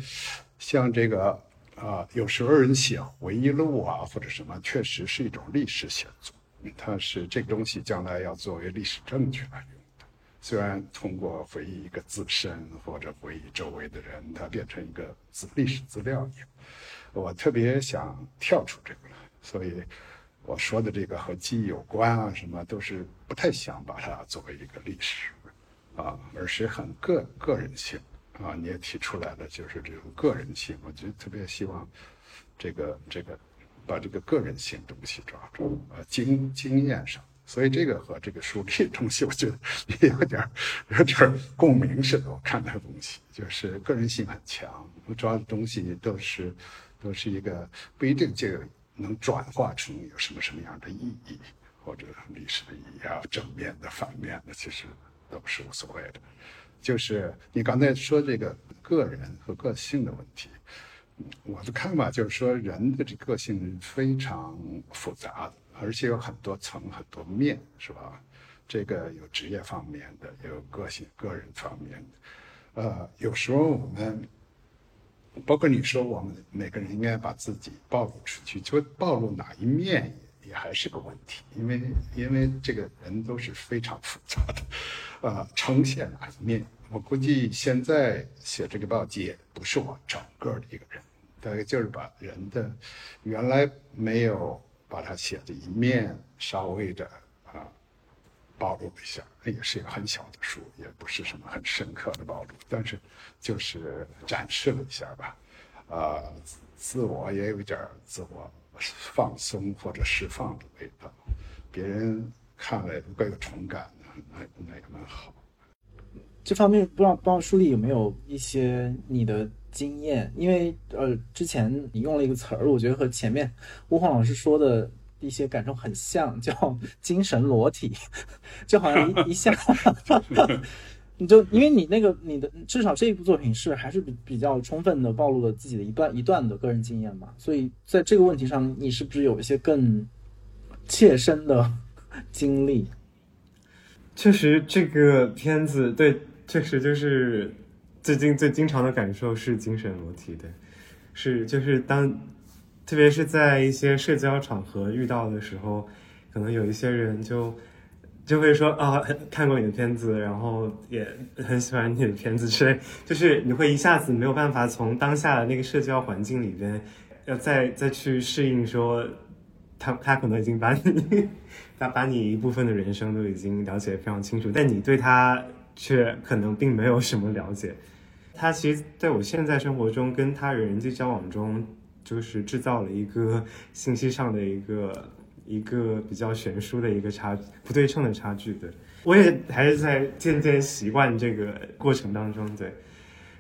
像这个啊，有时候人写回忆录啊或者什么，确实是一种历史写作。它是这个东西将来要作为历史证据来用的，虽然通过回忆一个自身或者回忆周围的人，它变成一个资历史资料一样。我特别想跳出这个来，所以我说的这个和记忆有关啊，什么都是不太想把它作为一个历史啊，而是很个个人性啊。你也提出来了，就是这种个人性，我就特别希望这个这个。把这个个人性东西抓住，呃，经经验上，所以这个和这个书里东西，我觉得也有点有点共鸣似的。我看那东西，就是个人性很强，我抓的东西都是都是一个不一定就能转化成有什么什么样的意义，或者历史的意义啊，正面的、反面的，其实都是无所谓的。就是你刚才说这个个人和个性的问题。我的看法就是说，人的这个性非常复杂的，而且有很多层、很多面，是吧？这个有职业方面的，也有个性、个人方面的。呃，有时候我们，包括你说，我们每个人应该把自己暴露出去，就暴露哪一面还是个问题，因为因为这个人都是非常复杂的，呃，呈现哪一面。我估计现在写这个报记不是我整个的一个人，大概就是把人的原来没有把它写的一面稍微的啊暴露一下，那也是一个很小的书，也不是什么很深刻的暴露，但是就是展示了一下吧，啊，自我也有一点自我放松或者释放的味道，别人看了如果有同感，那那也蛮好。这方面不知道不知道书里有没有一些你的经验？因为呃，之前你用了一个词儿，我觉得和前面 吴黄老师说的一些感受很像，叫“精神裸体”，就好像一一下，就因为你那个你的至少这一部作品是还是比比较充分的暴露了自己的一段一段的个人经验嘛，所以在这个问题上，你是不是有一些更切身的 经历？确实，这个片子对。确实就是最近最经常的感受是精神裸体的，是就是当，特别是在一些社交场合遇到的时候，可能有一些人就就会说啊，看过你的片子，然后也很喜欢你的片子，之类，就是你会一下子没有办法从当下的那个社交环境里边，要再再去适应说，他他可能已经把你，他把你一部分的人生都已经了解非常清楚，但你对他。却可能并没有什么了解，他其实在我现在生活中跟他人际交往中，就是制造了一个信息上的一个一个比较悬殊的一个差距不对称的差距。对我也还是在渐渐习惯这个过程当中。对，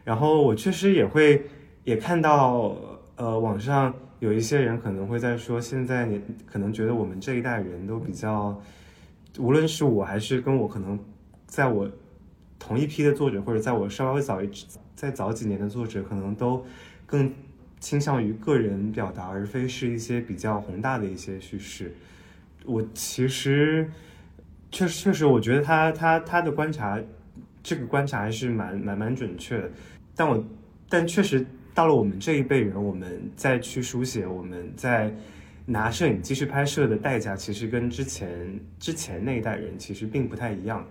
然后我确实也会也看到，呃，网上有一些人可能会在说，现在你可能觉得我们这一代人都比较，无论是我还是跟我可能在我。同一批的作者，或者在我稍微早一再早几年的作者，可能都更倾向于个人表达，而非是一些比较宏大的一些叙事。我其实确实确实，我觉得他他他的观察，这个观察还是蛮蛮蛮准确的。但我但确实到了我们这一辈人，我们再去书写，我们在拿摄影机去拍摄的代价，其实跟之前之前那一代人其实并不太一样。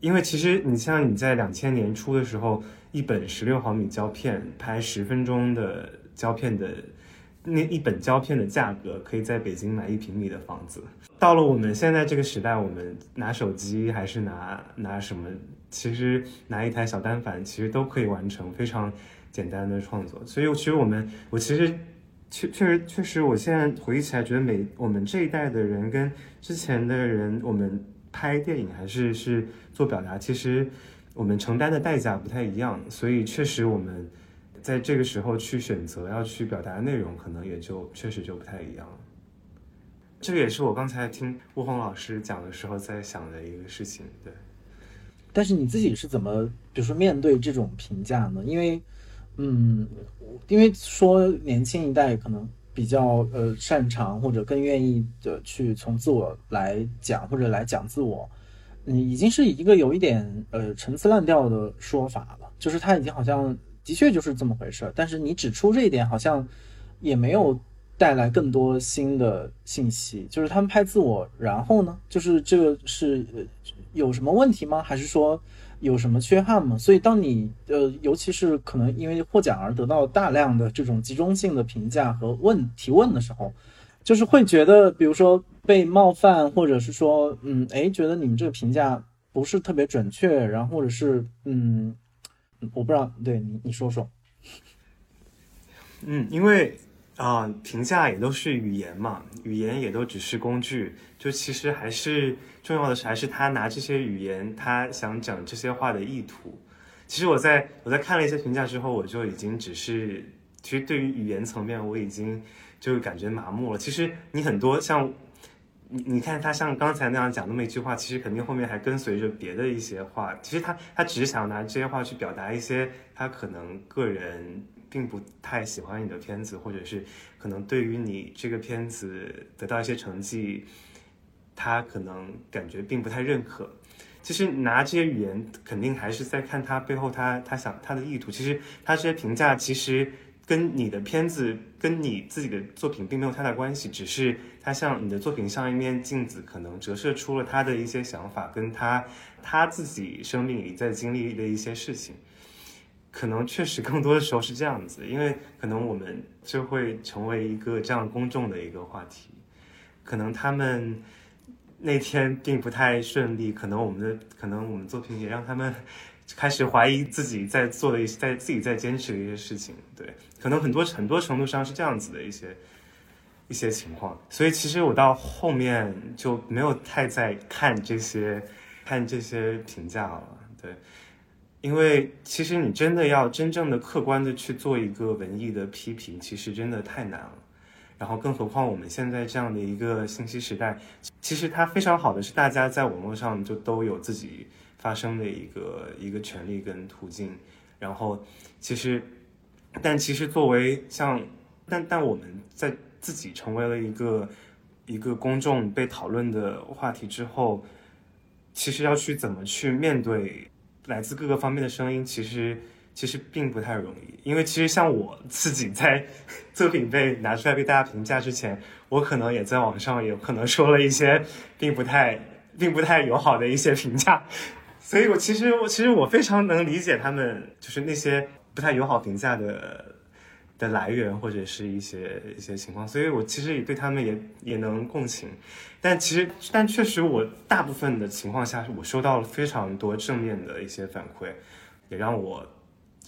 因为其实你像你在两千年初的时候，一本十六毫米胶片拍十分钟的胶片的那一本胶片的价格，可以在北京买一平米的房子。到了我们现在这个时代，我们拿手机还是拿拿什么，其实拿一台小单反，其实都可以完成非常简单的创作。所以其实我们，我其实确确实确实，我现在回忆起来，觉得每我们这一代的人跟之前的人，我们。拍电影还是是做表达，其实我们承担的代价不太一样，所以确实我们在这个时候去选择要去表达的内容，可能也就确实就不太一样了。这个也是我刚才听吴红老师讲的时候在想的一个事情。对，但是你自己是怎么，比如说面对这种评价呢？因为，嗯，因为说年轻一代可能比较呃擅长或者更愿意的去从自我来讲或者来讲自我，嗯，已经是一个有一点呃陈词滥调的说法了，就是他已经好像的确就是这么回事，但是你指出这一点好像也没有。带来更多新的信息，就是他们拍自我，然后呢，就是这个是有什么问题吗？还是说有什么缺憾吗？所以当你呃，尤其是可能因为获奖而得到大量的这种集中性的评价和问提问的时候，就是会觉得，比如说被冒犯，或者是说，嗯，哎，觉得你们这个评价不是特别准确，然后或者是，嗯，我不知道，对你你说说，嗯，因为。啊，评价也都是语言嘛，语言也都只是工具。就其实还是重要的是，还是他拿这些语言，他想讲这些话的意图。其实我在我在看了一些评价之后，我就已经只是，其实对于语言层面，我已经就感觉麻木了。其实你很多像你你看他像刚才那样讲那么一句话，其实肯定后面还跟随着别的一些话。其实他他只是想拿这些话去表达一些他可能个人。并不太喜欢你的片子，或者是可能对于你这个片子得到一些成绩，他可能感觉并不太认可。其实拿这些语言，肯定还是在看他背后他他想他的意图。其实他这些评价其实跟你的片子跟你自己的作品并没有太大关系，只是他像你的作品像一面镜子，可能折射出了他的一些想法，跟他他自己生命里在经历的一些事情。可能确实更多的时候是这样子，因为可能我们就会成为一个这样公众的一个话题。可能他们那天并不太顺利，可能我们的可能我们作品也让他们开始怀疑自己在做的一些在自己在坚持的一些事情。对，可能很多很多程度上是这样子的一些一些情况。所以其实我到后面就没有太在看这些看这些评价了。对。因为其实你真的要真正的客观的去做一个文艺的批评，其实真的太难了。然后更何况我们现在这样的一个信息时代，其实它非常好的是大家在网络上就都有自己发声的一个一个权利跟途径。然后其实，但其实作为像，但但我们在自己成为了一个一个公众被讨论的话题之后，其实要去怎么去面对。来自各个方面的声音，其实其实并不太容易，因为其实像我 自己在 作品被拿出来被大家评价之前，我可能也在网上有可能说了一些并不太并不太友好的一些评价，所以我其实我其实我非常能理解他们就是那些不太友好评价的的来源或者是一些一些情况，所以我其实也对他们也也能共情。但其实，但确实，我大部分的情况下，我收到了非常多正面的一些反馈，也让我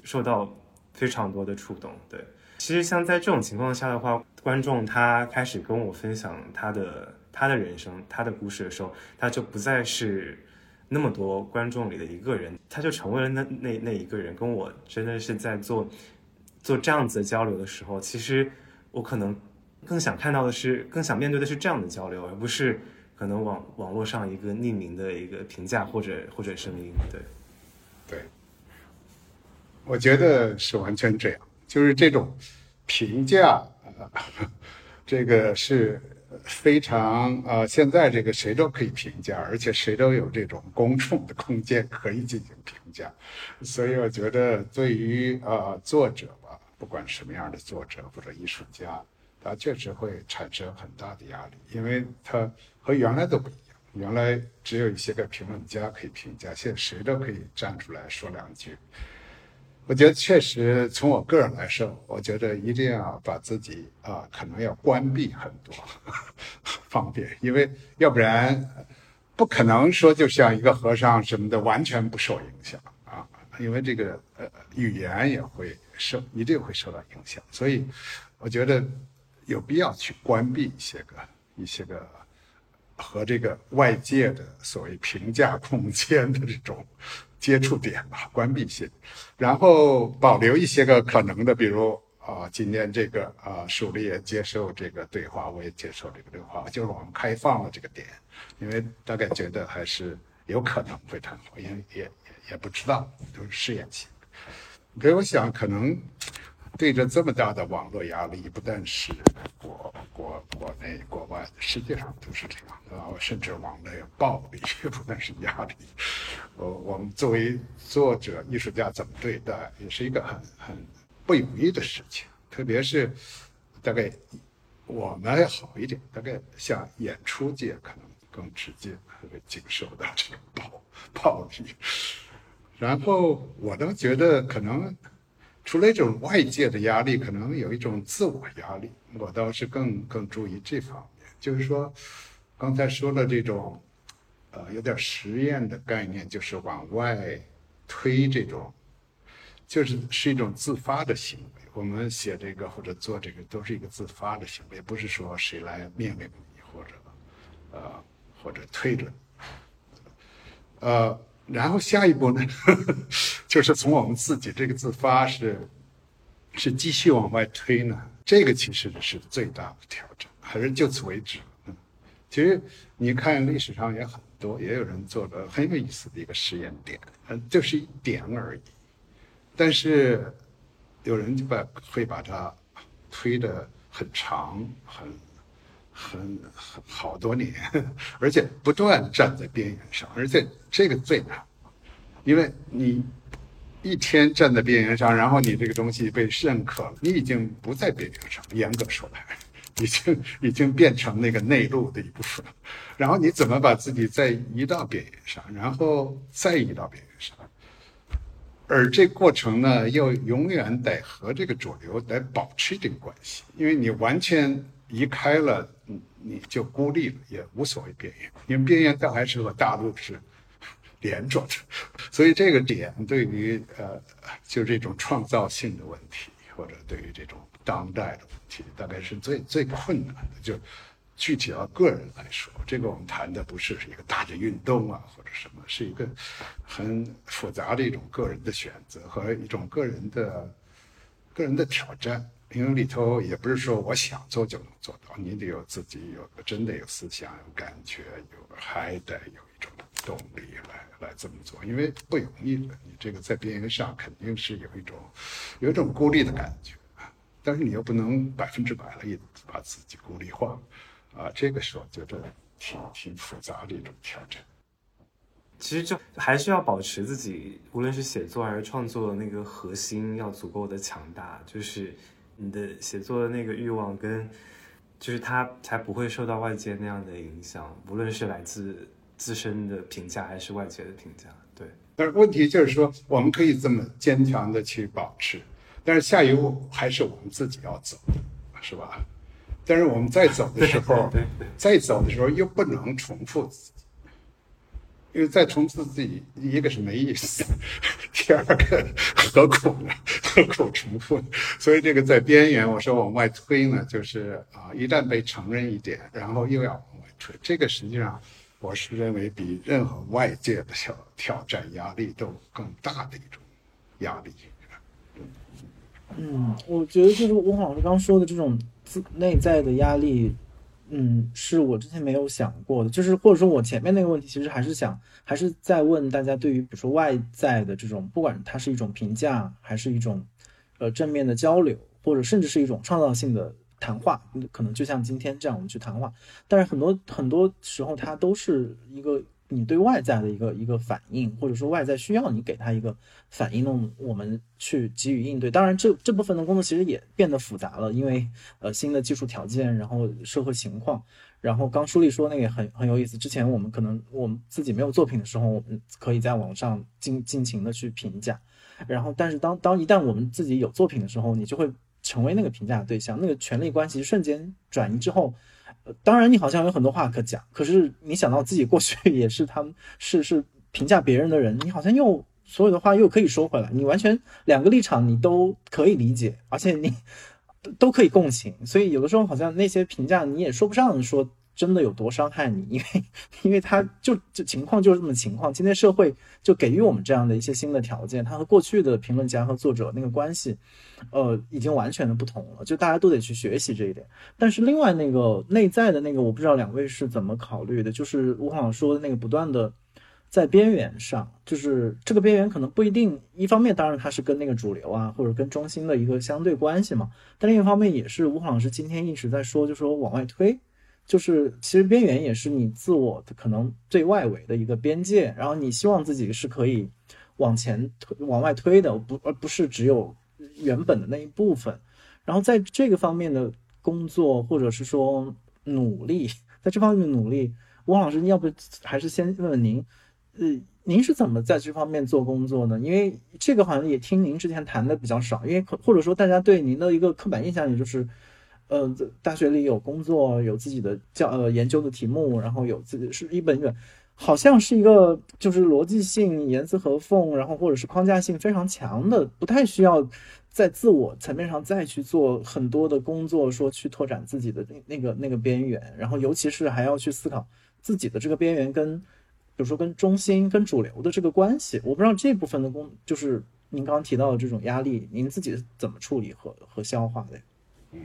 受到非常多的触动。对，其实像在这种情况下的话，观众他开始跟我分享他的他的人生、他的故事的时候，他就不再是那么多观众里的一个人，他就成为了那那那一个人，跟我真的是在做做这样子的交流的时候，其实我可能。更想看到的是，更想面对的是这样的交流，而不是可能网网络上一个匿名的一个评价或者或者声音。对，对，我觉得是完全这样，就是这种评价，这个是非常呃，现在这个谁都可以评价，而且谁都有这种公众的空间可以进行评价，所以我觉得对于呃作者吧，不管什么样的作者或者艺术家。他确实会产生很大的压力，因为他和原来都不一样。原来只有一些个评论家可以评价，现在谁都可以站出来说两句。我觉得确实，从我个人来说，我觉得一定要把自己啊，可能要关闭很多方便，因为要不然不可能说就像一个和尚什么的完全不受影响啊，因为这个呃语言也会受，一定会受到影响。所以我觉得。有必要去关闭一些个一些个和这个外界的所谓评价空间的这种接触点吧，关闭一些，然后保留一些个可能的，比如啊，今天这个啊，舒立也接受这个对话，我也接受这个对话，就是我们开放了这个点，因为大概觉得还是有可能会谈好，因为也也不知道，都是试验性。所以我想，可能对着这么大的网络压力，不但是国国国内国外，世界上都是这样然后，甚至网络暴力 不但是压力。我我们作为作者、艺术家怎么对待，也是一个很很不容易的事情。特别是大概我们还好一点，大概像演出界可能更直接会经受到这个暴暴力。然后我倒觉得，可能除了一种外界的压力，可能有一种自我压力。我倒是更更注意这方面，就是说，刚才说了这种，呃，有点实验的概念，就是往外推这种，就是是一种自发的行为。我们写这个或者做这个，都是一个自发的行为，不是说谁来命令你或者，呃，或者推着你，呃。然后下一步呢，就是从我们自己这个自发是，是继续往外推呢？这个其实是最大的挑战，还是就此为止？嗯，其实你看历史上也很多，也有人做的很有意思的一个实验点，嗯，就是一点而已，但是有人就把会把它推的很长，很。很很好多年，而且不断站在边缘上，而且这个最难，因为你一天站在边缘上，然后你这个东西被认可了，你已经不在边缘上，严格说来，已经已经变成那个内陆的一部分了，然后你怎么把自己再移到边缘上，然后再移到边缘上，而这过程呢，又永远得和这个主流得保持一定关系，因为你完全移开了。你就孤立了，也无所谓边缘，因为边缘它还是和大陆是连着的，所以这个点对于呃，就这种创造性的问题，或者对于这种当代的问题，大概是最最困难的。就具体到个人来说，这个我们谈的不是一个大的运动啊，或者什么，是一个很复杂的一种个人的选择和一种个人的个人的挑战。因为里头也不是说我想做就能做到，你得有自己有真的有思想、有感觉，有还得有一种动力来来这么做，因为不容易的。你这个在边缘上肯定是有一种有一种孤立的感觉，但是你又不能百分之百的把自己孤立化，啊，这个时候觉得挺挺复杂的一种挑战。其实就还是要保持自己，无论是写作还是创作那个核心要足够的强大，就是。你的写作的那个欲望跟，就是他才不会受到外界那样的影响，无论是来自自身的评价还是外界的评价。对，但是问题就是说，我们可以这么坚强的去保持，但是下一步还是我们自己要走，是吧？但是我们在走的时候，在走的时候又不能重复自己。因为再重复自己，一个是没意思，第二个 何苦呢？何苦重复呢？所以这个在边缘，我说往外推呢，就是啊，一旦被承认一点，然后又要往外推，这个实际上我是认为比任何外界的挑挑战压力都更大的一种压力。嗯，我觉得就是翁老师刚说的这种自内在的压力。嗯，是我之前没有想过的，就是或者说我前面那个问题，其实还是想，还是在问大家，对于比如说外在的这种，不管它是一种评价，还是一种，呃，正面的交流，或者甚至是一种创造性的谈话，可能就像今天这样我们去谈话，但是很多很多时候它都是一个。你对外在的一个一个反应，或者说外在需要你给他一个反应，呢，我们去给予应对。当然，这这部分的工作其实也变得复杂了，因为呃新的技术条件，然后社会情况，然后刚书立说那个很很有意思。之前我们可能我们自己没有作品的时候，我们可以在网上尽尽情的去评价，然后但是当当一旦我们自己有作品的时候，你就会成为那个评价对象，那个权力关系瞬间转移之后。当然，你好像有很多话可讲，可是你想到自己过去 也是他们是是评价别人的人，你好像又所有的话又可以说回来，你完全两个立场你都可以理解，而且你 都可以共情，所以有的时候好像那些评价你也说不上说真的有多伤害你，因为因为他就就情况就是这么情况，今天社会就给予我们这样的一些新的条件，他和过去的评论家和作者那个关系，呃，已经完全的不同了，就大家都得去学习这一点。但是另外那个内在的那个，我不知道两位是怎么考虑的，就是吴航说的那个不断的。在边缘上，就是这个边缘可能不一定，一方面当然它是跟那个主流啊，或者跟中心的一个相对关系嘛，但另一方面也是吴老师今天一直在说，就说往外推，就是其实边缘也是你自我的可能最外围的一个边界，然后你希望自己是可以往前推、往外推的，不而不是只有原本的那一部分。然后在这个方面的工作或者是说努力，在这方面努力，汪老师，要不还是先问问您。呃，您是怎么在这方面做工作呢？因为这个好像也听您之前谈的比较少，因为可或者说大家对您的一个刻板印象，也就是，嗯呃，大学里有工作，有自己的教呃研究的题目，然后有自己是一本一本，好像是一个就是逻辑性严丝合缝，然后或者是框架性非常强的，不太需要在自我层面上再去做很多的工作，说去拓展自己的那那个那个边缘，然后尤其是还要去思考自己的这个边缘跟。比如说跟中心、跟主流的这个关系，我不知道这部分的工，就是您刚刚提到的这种压力，您自己怎么处理和和消化的？嗯，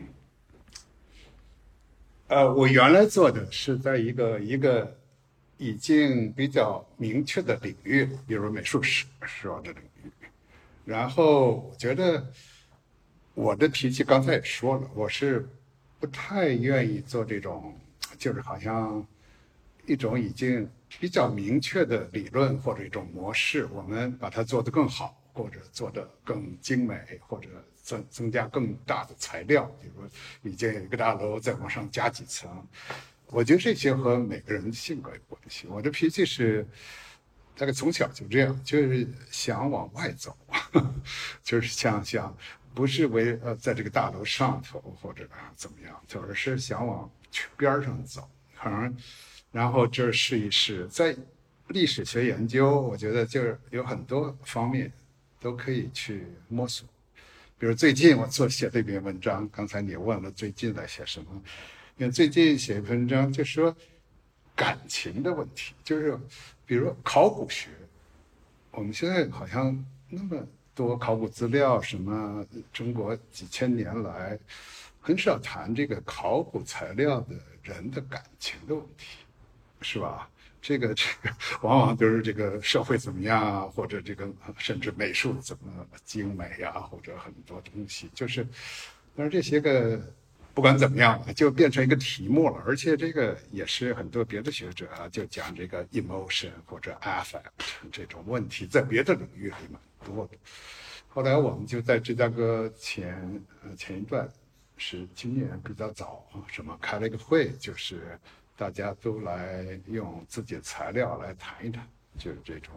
呃，我原来做的是在一个一个已经比较明确的领域，比如美术史是吧？这领域，然后我觉得我的脾气刚才也说了，我是不太愿意做这种，就是好像一种已经。比较明确的理论或者一种模式，我们把它做得更好，或者做得更精美，或者增增加更大的材料，比如已经有一个大楼再往上加几层。我觉得这些和每个人的性格有关系。我的脾气是大概从小就这样，就是想往外走，就是想想不是为呃在这个大楼上头或者怎么样，而是想往去边上走，可能。然后这试一试，在历史学研究，我觉得就是有很多方面都可以去摸索。比如最近我做写这篇文章，刚才你问了最近在写什么，因为最近写一篇文章就说感情的问题，就是比如考古学，我们现在好像那么多考古资料，什么中国几千年来很少谈这个考古材料的人的感情的问题。是吧？这个这个往往都是这个社会怎么样啊，或者这个甚至美术怎么精美呀，或者很多东西，就是，但是这些个不管怎么样，就变成一个题目了。而且这个也是很多别的学者啊，就讲这个 emotion 或者 affect 这种问题，在别的领域里蛮多的。后来我们就在芝加哥前前一段是今年比较早，什么开了一个会，就是。大家都来用自己的材料来谈一谈，就是这种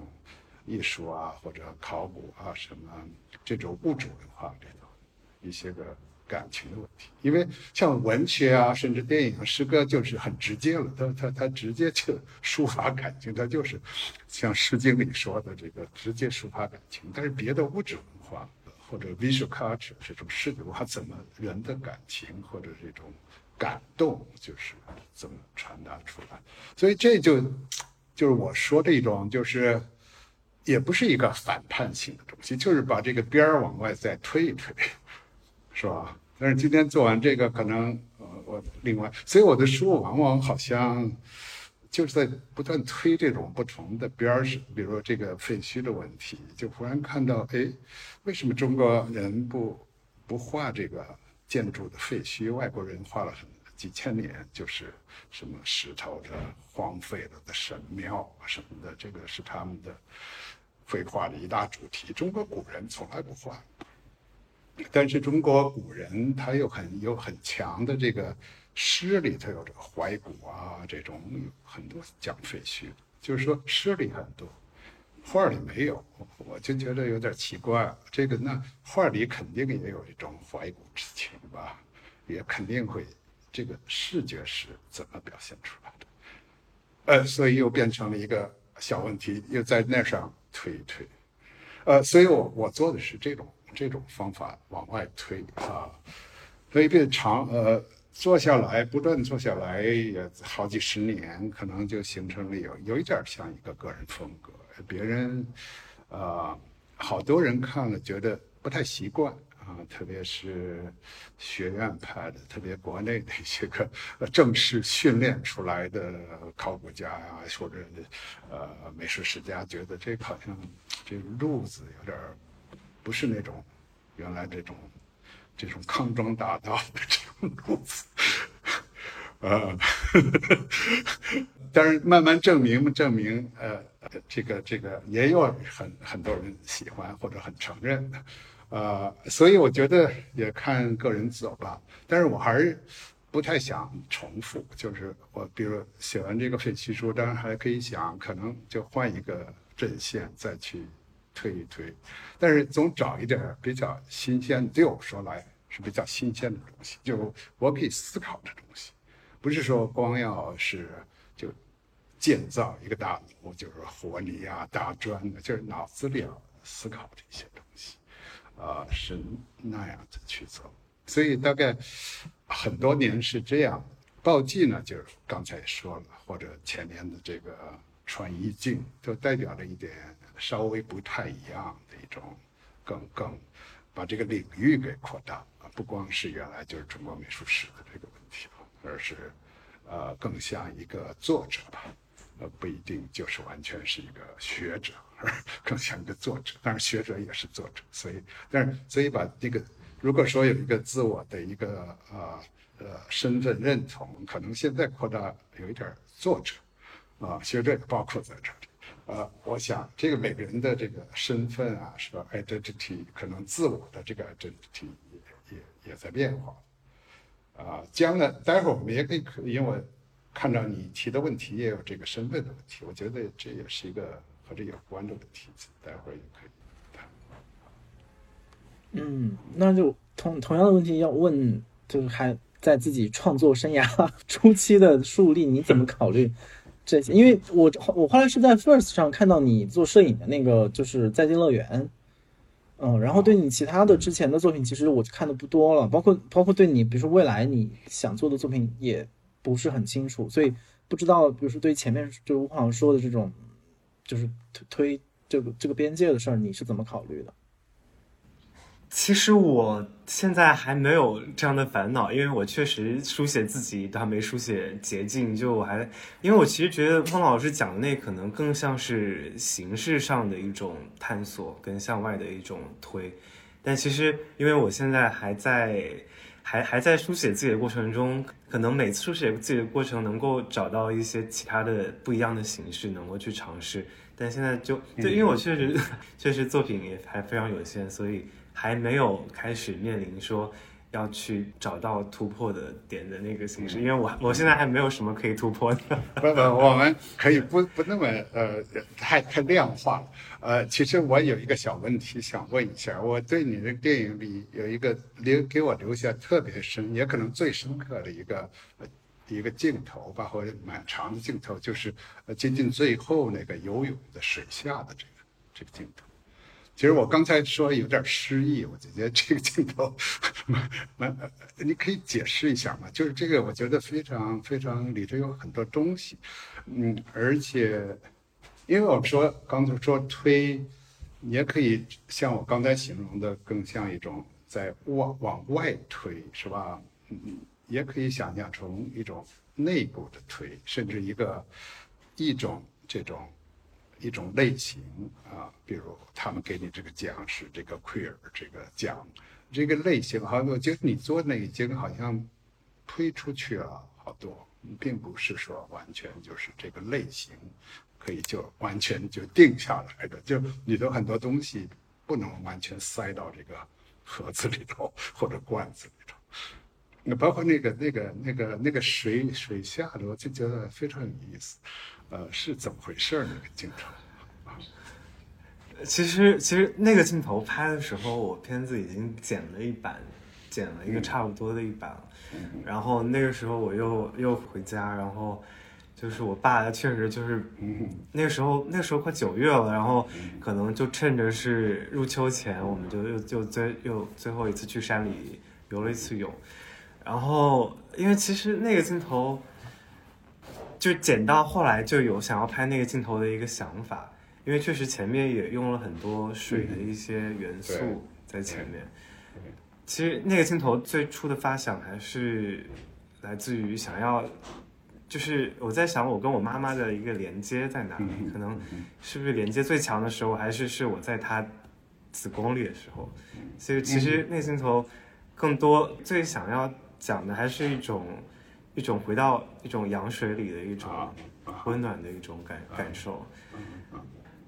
艺术啊，或者考古啊，什么这种物质文化这种一些个感情的问题。因为像文学啊，甚至电影、诗歌，就是很直接了，它它它直接就 抒发感情，它就是像《诗经》里说的这个直接抒发感情。但是别的物质文化或者 visual culture 这种视觉文化，怎么人的感情或者这种。感动就是怎么传达出来，所以这就就是我说这种，就是也不是一个反叛性的东西，就是把这个边儿往外再推一推，是吧？但是今天做完这个，可能呃，我另外，所以我的书往往好像就是在不断推这种不同的边儿是，比如说这个废墟的问题，就忽然看到，哎，为什么中国人不不画这个？建筑的废墟，外国人画了很几千年，就是什么石头的荒废了的神庙啊什么的，这个是他们的绘画的一大主题。中国古人从来不画，但是中国古人他又很有很强的这个诗里头有这个怀古啊，这种很多讲废墟，就是说诗里很多。画里没有，我就觉得有点奇怪。这个那画里肯定也有一种怀古之情吧，也肯定会。这个视觉是怎么表现出来的？呃，所以又变成了一个小问题，又在那上推一推。呃，所以我我做的是这种这种方法往外推啊。所以变长呃，做下来，不断做下来，也好几十年，可能就形成了有有一点像一个个人风格。别人，呃，好多人看了觉得不太习惯啊，特别是学院派的，特别国内的一些个正式训练出来的考古家呀，或者呃美术史家，觉得这好像这路子有点不是那种原来这种这种康庄大道的这种路子，呃，但是慢慢证明证明呃。这个这个也有很很多人喜欢或者很承认的，呃，所以我觉得也看个人走吧。但是我还是不太想重复，就是我比如写完这个废弃书，当然还可以想，可能就换一个阵线再去推一推。但是总找一点比较新鲜，对我说来是比较新鲜的东西，就我可以思考的东西，不是说光要是就。建造一个大楼就是活泥啊、大砖的，就是脑子里要思考这些东西，啊，是那样子去做。所以大概很多年是这样。报记呢，就是刚才说了，或者前面的这个穿衣镜，都代表了一点稍微不太一样的一种，更更把这个领域给扩大啊，不光是原来就是中国美术史的这个问题了，而是呃，更像一个作者吧。呃，不一定就是完全是一个学者，更像一个作者。当然，学者也是作者，所以，但是，所以把这个，如果说有一个自我的一个呃呃身份认同，可能现在扩大有一点作者，啊，学者也包括在这里。呃，我想这个每个人的这个身份啊，是吧？identity 可能自我的这个 identity 也也也在变化。啊，将来待会儿我们也可以，因为。看到你提的问题也有这个身份的问题，我觉得这也是一个和这有关的问题，待会儿也可以谈。嗯，那就同同样的问题要问，就是还在自己创作生涯 初期的树立，你怎么考虑这些？因为我我后来是在 First 上看到你做摄影的那个，就是再见乐园。嗯，然后对你其他的之前的作品，其实我看的不多了，包括包括对你，比如说未来你想做的作品也。不是很清楚，所以不知道，比如说对前面就吴老师说的这种，就是推推这个这个边界的事儿，你是怎么考虑的？其实我现在还没有这样的烦恼，因为我确实书写自己都还没书写捷径，就我还，因为我其实觉得汪老师讲的那可能更像是形式上的一种探索跟向外的一种推，但其实因为我现在还在。还还在书写自己的过程中，可能每次书写自己的过程能够找到一些其他的不一样的形式，能够去尝试。但现在就对，因为我确实 确实作品也还非常有限，所以还没有开始面临说。要去找到突破的点的那个形式，因为我我现在还没有什么可以突破的。不不，我们可以不不那么呃太太量化了。呃，其实我有一个小问题想问一下，我对你的电影里有一个留给我留下特别深，也可能最深刻的一个一个镜头吧，或者蛮长的镜头，就是呃接近最后那个游泳的水下的这个这个镜头。其实我刚才说有点失意，我觉得这个镜头蛮 蛮，你可以解释一下吗？就是这个，我觉得非常非常里头有很多东西，嗯，而且，因为我们说刚才说推，你也可以像我刚才形容的，更像一种在往往外推，是吧？嗯，也可以想象成一种内部的推，甚至一个一种这种。一种类型啊，比如他们给你这个奖是这个 queer 这个奖，这个类型好像我觉得你做那已经好像推出去了好多，并不是说完全就是这个类型可以就完全就定下来的，就你的很多东西不能完全塞到这个盒子里头 或者罐子里头。那包括那个那个那个那个水水下的，我就觉得非常有意思。呃，是怎么回事那个镜头啊？其实，其实那个镜头拍的时候，我片子已经剪了一版，剪了一个差不多的一版了。然后那个时候我又又回家，然后就是我爸确实就是，那个时候那个时候快九月了，然后可能就趁着是入秋前，我们就又就最又最后一次去山里游了一次泳。然后因为其实那个镜头，就剪到后来就有想要拍那个镜头的一个想法，因为确实前面也用了很多水的一些元素在前面。其实那个镜头最初的发想还是来自于想要，就是我在想我跟我妈妈的一个连接在哪里，可能是不是连接最强的时候，还是是我在她子宫里的时候。所以其实那个镜头更多最想要讲的还是一种一种回到一种羊水里的一种温暖的一种感感受。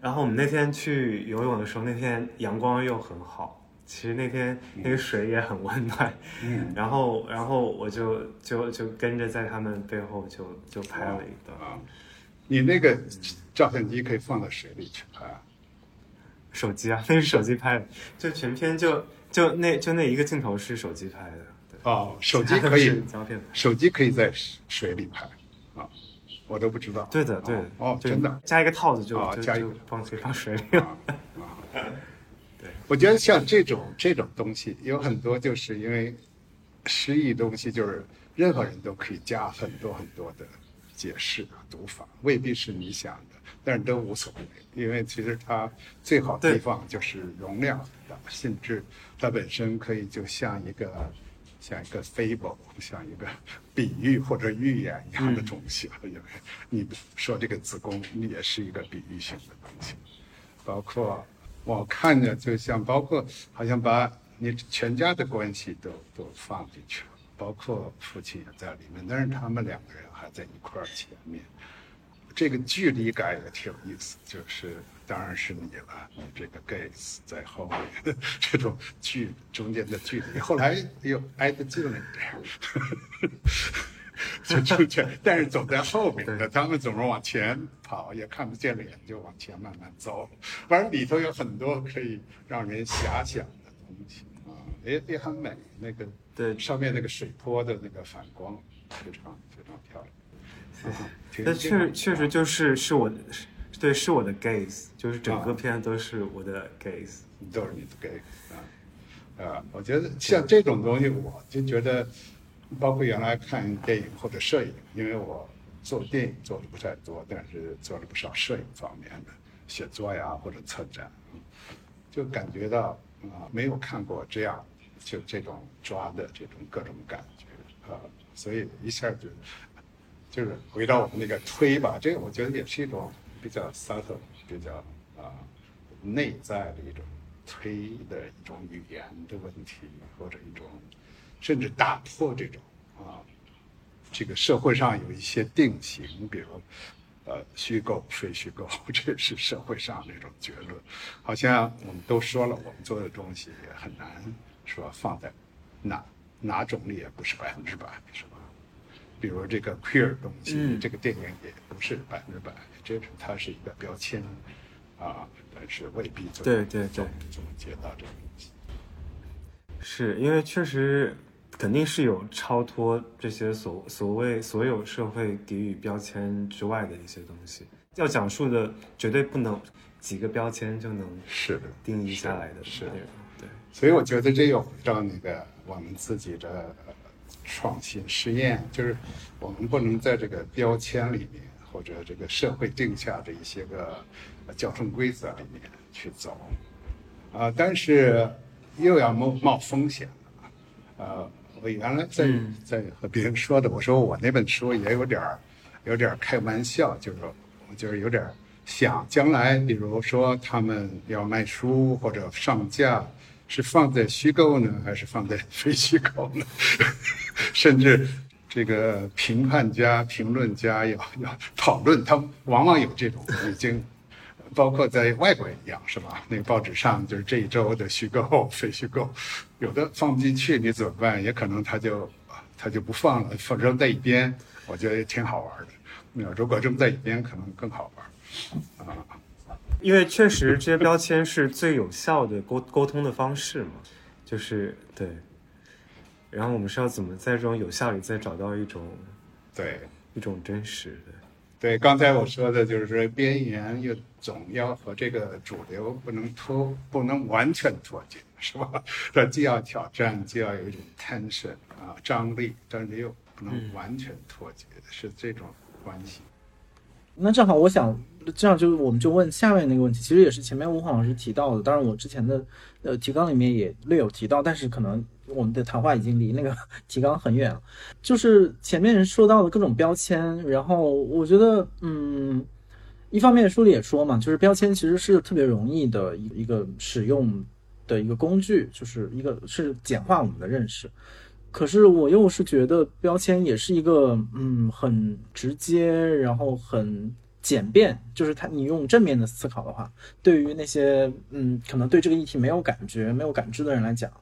然后我们那天去游泳的时候，那天阳光又很好。其实那天那个水也很温暖，嗯，然后然后我就就就跟着在他们背后就就拍了一段啊。你那个照相机可以放到水里去拍啊？手机啊，那是手机拍的，就全片就就那就那一个镜头是手机拍的。哦，手机可以胶片，手机可以在水里拍啊，我都不知道。对的，对的。哦，真的，加一个套子就就就放可以放水里啊。对。我觉得像这种这种东西有很多，就是因为诗意东西，就是任何人都可以加很多很多的解释啊、读法，未必是你想的，但是都无所谓，因为其实它最好的地方就是容量大，甚至它本身可以就像一个像一个 fable，像一个比喻或者寓言一样的东西因为你说这个子宫也是一个比喻性的东西，包括。我看着就像，包括好像把你全家的关系都都放进去了，包括父亲也在里面，但是他们两个人还在一块儿前面，这个距离感也挺有意思，就是当然是你了，你这个 gaze 在后面，这种距中间的距离，后来又挨得近了一点。就出去，但是走在后面的，他们总是往前跑，也看不见脸，就往前慢慢走。反正里头有很多可以让人遐想的东西啊，也也很美。那个对上面那个水波的那个反光，非常非常漂亮。那确确实就是是我的，对，是我的 gaze，就是整个片都是我的 gaze，都是你的 gaze 啊啊！我觉得像这种东西，我就觉得。包括原来看电影或者摄影，因为我做电影做的不太多，但是做了不少摄影方面的写作呀或者策展，就感觉到啊没有看过这样就这种抓的这种各种感觉啊，所以一下就就是回到我们那个推吧，这个我觉得也是一种比较 subtle、比较啊内在的一种推的一种语言的问题或者一种。甚至打破这种啊，这个社会上有一些定型，比如呃虚构、非虚构，这是社会上那种结论。好像我们都说了，我们做的东西也很难说放在哪哪种里也不是百分之百，是吧？比如这个 queer 东西，这个电影也不是百分之百，这是它是一个标签啊，但是未必对对对总结到这个东西。是因为确实。肯定是有超脱这些所所谓所有社会给予标签之外的一些东西，要讲述的绝对不能几个标签就能是的定义下来的，是的，对。所以我觉得这又回到那个我们自己的创新实验，就是我们不能在这个标签里面或者这个社会定下的一些个交通规则里面去走，啊，但是又要冒冒风险了，呃。我原来在在和别人说的，我说我那本书也有点儿，有点儿开玩笑，就是我就是有点想将来，比如说他们要卖书或者上架，是放在虚构呢，还是放在非虚构呢？甚至这个评判家、评论家要要讨论，他往往有这种已经。包括在外国也一样，是吧？那个报纸上就是这一周的虚构、非虚构，有的放不进去，你怎么办？也可能他就他就不放了，放扔在一边。我觉得也挺好玩的。那如果扔在一边，可能更好玩啊。因为确实这些标签是最有效的沟沟通的方式嘛，就是对。然后我们是要怎么在这种有效里再找到一种对一种真实的？对，刚才我说的就是说边缘又总要和这个主流不能脱，不能完全脱节，是吧？它既要挑战，既要有一种 tension 啊张力，但是又不能完全脱节，是这种关系。那正好，我想这样就我们就问下面那个问题，其实也是前面吴黄老师提到的，当然我之前的呃提纲里面也略有提到，但是可能我们的谈话已经离那个 提纲很远了。就是前面说到的各种标签，然后我觉得，嗯，一方面书里也说嘛，就是标签其实是特别容易的一一个使用的一个工具，就是一个是简化我们的认识。可是我又是觉得标签也是一个，嗯，很直接，然后很。简便就是他，你用正面的思考的话，对于那些嗯，可能对这个议题没有感觉、没有感知的人来讲，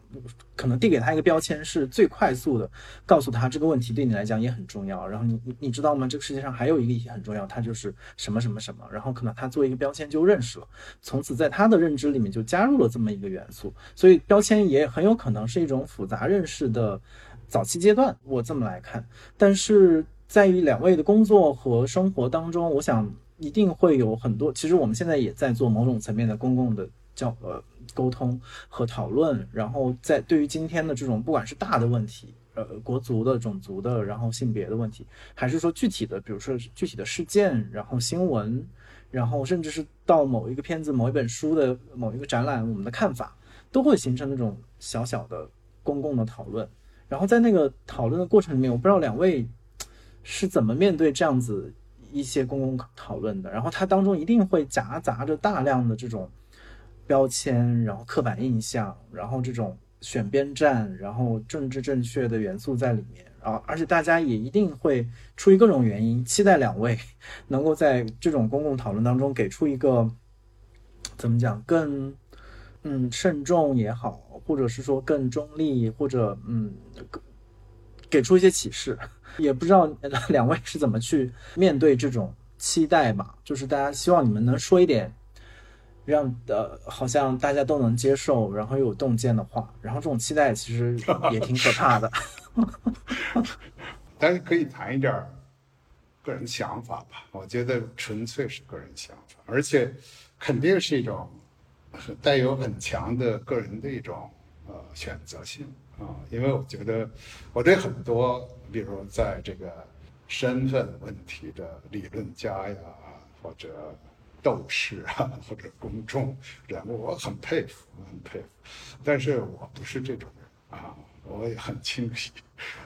可能递给他一个标签是最快速的，告诉他这个问题对你来讲也很重要。然后你你你知道吗？这个世界上还有一个议题很重要，它就是什么什么什么。然后可能他做一个标签就认识了，从此在他的认知里面就加入了这么一个元素。所以标签也很有可能是一种复杂认识的早期阶段。我这么来看，但是。在于两位的工作和生活当中，我想一定会有很多。其实我们现在也在做某种层面的公共的交呃沟通和讨论。然后在对于今天的这种不管是大的问题，呃国族的、种族的，然后性别的问题，还是说具体的，比如说具体的事件，然后新闻，然后甚至是到某一个片子、某一本书的某一个展览，我们的看法都会形成那种小小的公共的讨论。然后在那个讨论的过程里面，我不知道两位。是怎么面对这样子一些公共讨论的？然后它当中一定会夹杂着大量的这种标签，然后刻板印象，然后这种选边站，然后政治正确的元素在里面。然后，而且大家也一定会出于各种原因，期待两位 能够在这种公共讨论当中给出一个怎么讲更嗯慎重也好，或者是说更中立，或者嗯给出一些启示。也不知道两位是怎么去面对这种期待吧？就是大家希望你们能说一点，让呃好像大家都能接受，然后又有洞见的话。然后这种期待其实 也挺可怕的。但是可以谈一点个人想法吧。我觉得纯粹是个人想法，而且肯定是一种带有很强的个人的一种呃选择性啊。因为我觉得我对很多。比如在这个身份问题的理论家呀，或者斗士啊，或者公众人物，我很佩服，我很佩服。但是我不是这种人啊，我也很清晰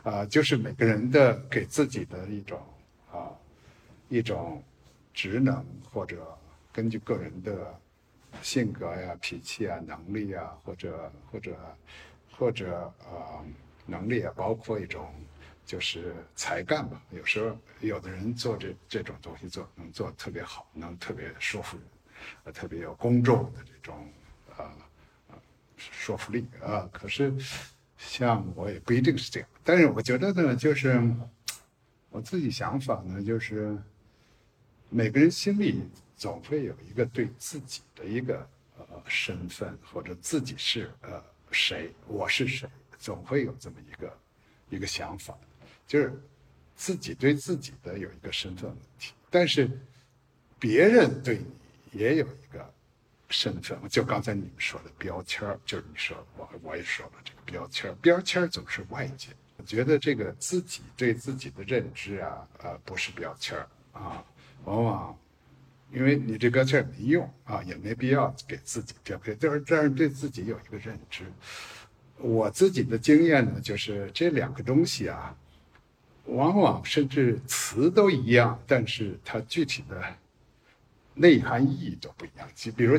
啊，就是每个人的给自己的一种啊一种职能，或者根据个人的性格呀、脾气啊、能力啊，或者或者或者啊能力也，包括一种。就是才干吧，有时候有的人做这这种东西做能做特别好，能特别说服人，呃，特别有公众的这种啊啊说服力啊。可是像我也不一定是这样，但是我觉得呢，就是我自己想法呢，就是每个人心里总会有一个对自己的一个呃身份，或者自己是呃谁，我是谁，总会有这么一个一个想法。就是自己对自己的有一个身份问题，但是别人对你也有一个身份。就刚才你们说的标签就是你说我我也说了这个标签标签总是外界。我觉得这个自己对自己的认知啊，呃，不是标签啊，往往因为你这标签没用啊，也没必要给自己标签，就是这样对自己有一个认知。我自己的经验呢，就是这两个东西啊。往往甚至词都一样，但是它具体的内涵意义都不一样。就比如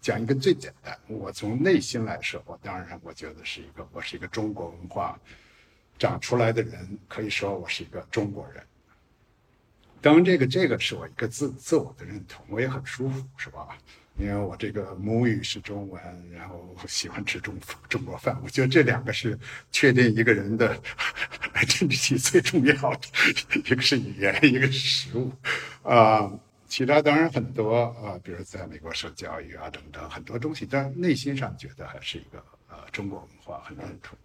讲一个最简单，我从内心来说，我当然我觉得是一个，我是一个中国文化长出来的人，可以说我是一个中国人。当然，这个这个是我一个自自我的认同，我也很舒服，是吧？因为我这个母语是中文，然后喜欢吃中中国饭，我觉得这两个是确定一个人的政治体最重要的，一个是语言，一个是食物，啊，其他当然很多啊，比如在美国受教育啊等等很多东西，但内心上觉得还是一个呃中国文化很认同。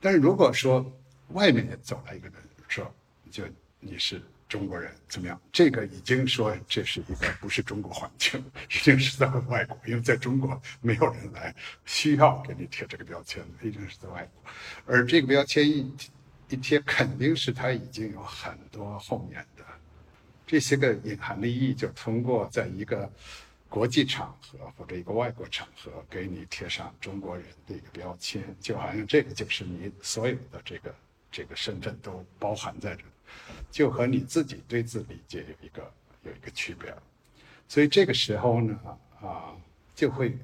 但是如果说外面也走来一个人说，就你是中国人怎么样？这个已经说这是一个不是中国环境，已经是在外国，因为在中国没有人来需要给你贴这个标签的，一定是在外国。而这个标签一一贴，肯定是它已经有很多后面的这些个隐含的意义，就通过在一个国际场合或者一个外国场合给你贴上中国人的一个标签，就好像这个就是你所有的这个这个身份都包含在这里。就和你自己对字理解有一个有一个区别，所以这个时候呢，啊，就会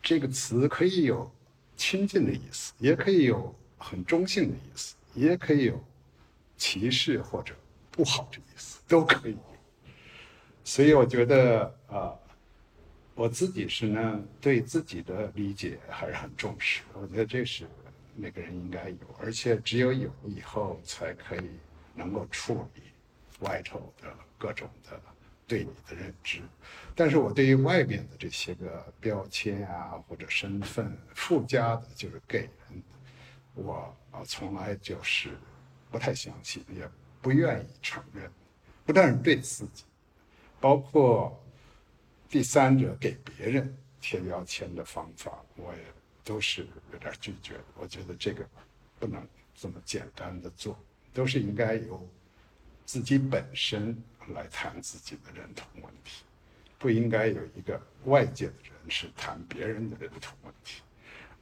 这个词可以有亲近的意思，也可以有很中性的意思，也可以有歧视或者不好的意思，都可以。所以我觉得啊，我自己是呢，对自己的理解还是很重视。我觉得这是每个人应该有，而且只有有以后才可以。能够处理外头的各种的对你的认知，但是我对于外面的这些个标签啊或者身份附加的，就是给人，我啊从来就是不太相信，也不愿意承认。不但是对自己，包括第三者给别人贴标签的方法，我也都是有点拒绝。我觉得这个不能这么简单的做。都是应该由自己本身来谈自己的认同问题，不应该有一个外界的人士谈别人的认同问题。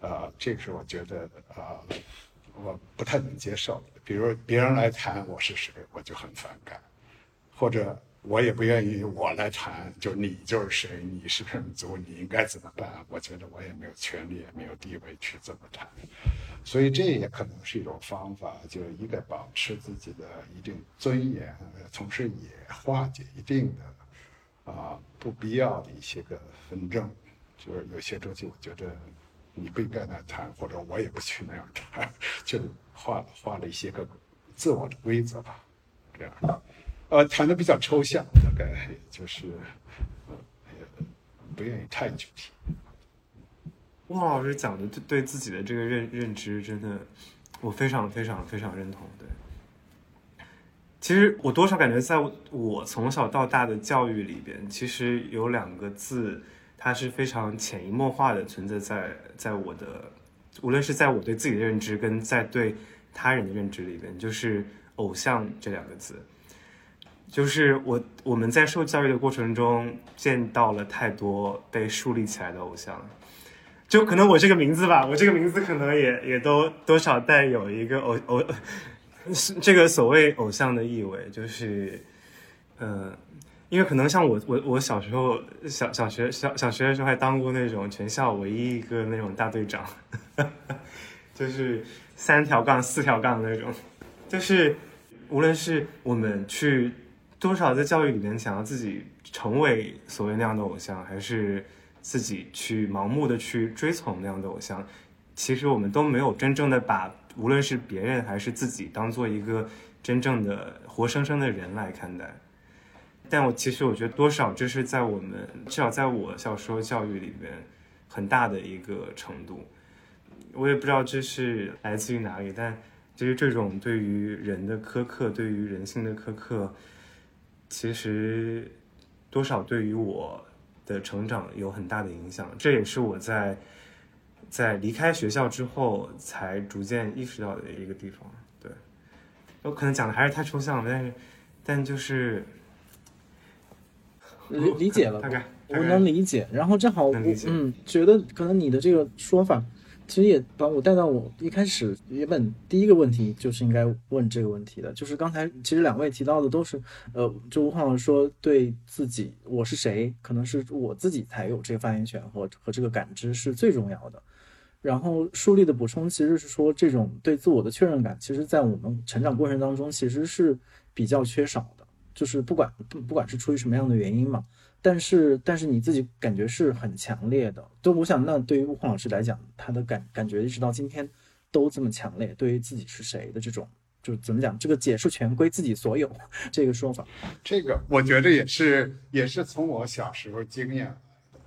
啊，这个是我觉得啊，我不太能接受的。比如别人来谈我是谁，我就很反感，或者我也不愿意我来谈，就你就是谁，你是什么族，你应该怎么办？我觉得我也没有权利，也没有地位去这么谈。所以这也可能是一种方法，就是一个保持自己的一定尊严，同时也化解一定的啊不必要的一些个纷争。就是有些东西，我觉得你不应该来谈，或者我也不去那样谈，就画画了一些个自我的规则吧，这样的。呃，谈的比较抽象，大概就是不愿意太具体。孟老师讲的对对自己的这个认认知，真的，我非常非常非常认同。对，其实我多少感觉，在我从小到大的教育里边，其实有两个字，它是非常潜移默化的存在在在我的，无论是在我对自己的认知，跟在对他人的认知里边，就是偶像这两个字。就是我我们在受教育的过程中，见到了太多被树立起来的偶像。就可能我这个名字吧，我这个名字可能也也都多少带有一个偶偶，是这个所谓偶像的意味，就是，嗯，因为可能像我我我小时候小小学小小学的时候还当过那种全校唯一一个那种大队长，就是三条杠四条杠那种，就是无论是我们去多少在教育里面想要自己成为所谓那样的偶像，还是。自己去盲目的去追从那样的偶像，其实我们都没有真正的把无论是别人还是自己当做一个真正的活生生的人来看待。但我其实我觉得多少这是在我们至少在我小时候教育里面很大的一个程度。我也不知道这是来自于哪里，但其实这种对于人的苛刻，对于人性的苛刻，其实多少对于我。的成长有很大的影响，这也是我在在离开学校之后才逐渐意识到的一个地方。对，我可能讲的还是太抽象了，但是但就是理理解了，大概我能理解。然后正好我嗯觉得可能你的这个说法。其实也把我带到我一开始原本第一个问题就是应该问这个问题的，就是刚才其实两位提到的都是，呃，就吴老师说对自己我是谁，可能是我自己才有这个发言权和和这个感知是最重要的。然后树立的补充其实是说，这种对自我的确认感，其实在我们成长过程当中其实是比较缺少的，就是不管不管是出于什么样的原因嘛。但是，但是你自己感觉是很强烈的。就我想，那对于悟空老师来讲，他的感感觉一直到今天都这么强烈。对于自己是谁的这种，就怎么讲，这个解释权归自己所有这个说法，这个我觉得也是，也是从我小时候经验。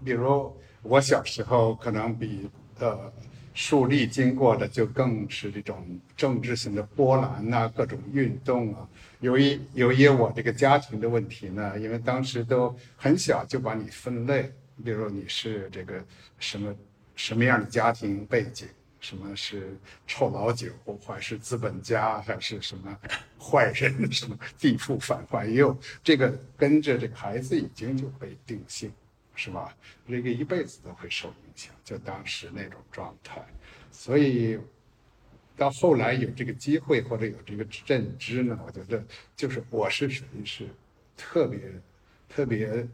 比如我小时候可能比呃树立经过的就更是这种政治性的波澜呐、各种运动啊。由于由于我这个家庭的问题呢，因为当时都很小就把你分类，比如你是这个什么什么样的家庭背景，什么是臭老九，还是资本家，还是什么 坏人，什么地富反坏右，这个跟着这个孩子已经就被定性。是吧？这个一辈子都会受影响，就当时那种状态。所以到后来有这个机会或者有这个认知呢，我觉得就是我是属于是特别特别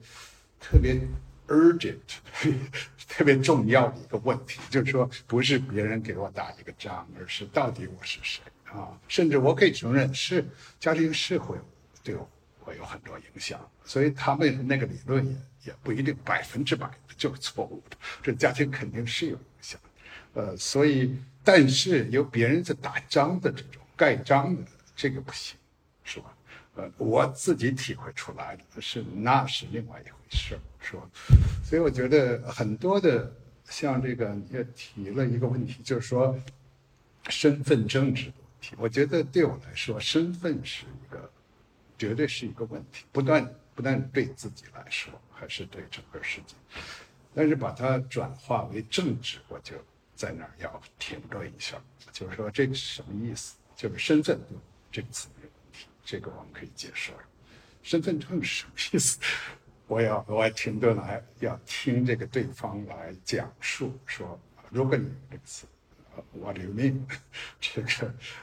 特别 urgent、特别重要的一个问题，就是说不是别人给我打一个仗，而是到底我是谁啊？甚至我可以承认是家庭社会对我会有很多影响，所以他们那个理论也。也不一定百分之百的就是错误的，这家庭肯定是有影响，呃，所以但是由别人在打章的这种盖章的这个不行，是吧？呃，我自己体会出来的是那是另外一回事，是吧？所以我觉得很多的像这个也提了一个问题，就是说身份政治的问题。我觉得对我来说，身份是一个绝对是一个问题，不断不但对自己来说。还是对整个世界，但是把它转化为政治，我就在那儿要停顿一下。就是说，这个是什么意思？就是身份这个词没问题，这个我们可以解释。身份证是什么意思？我要我要停顿来，要听这个对方来讲述。说，如果你这个词，What do you mean？这个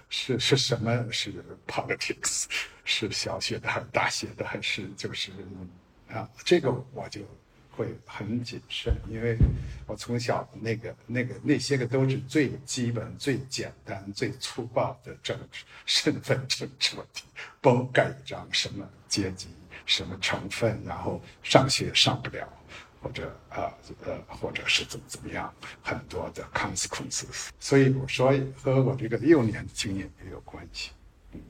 是是什么？是 politics？是小学的还是大学的？还是就是？啊，这个我就会很谨慎，因为我从小那个、那个、那些个都是最基本、最简单、最粗暴的政治 身份政治问题，甭盖章什么阶级、什么成分，然后上学上不了，或者啊呃，或者是怎么怎么样，很多的 consequences。所以我说和我这个六年的经验也有关系。嗯，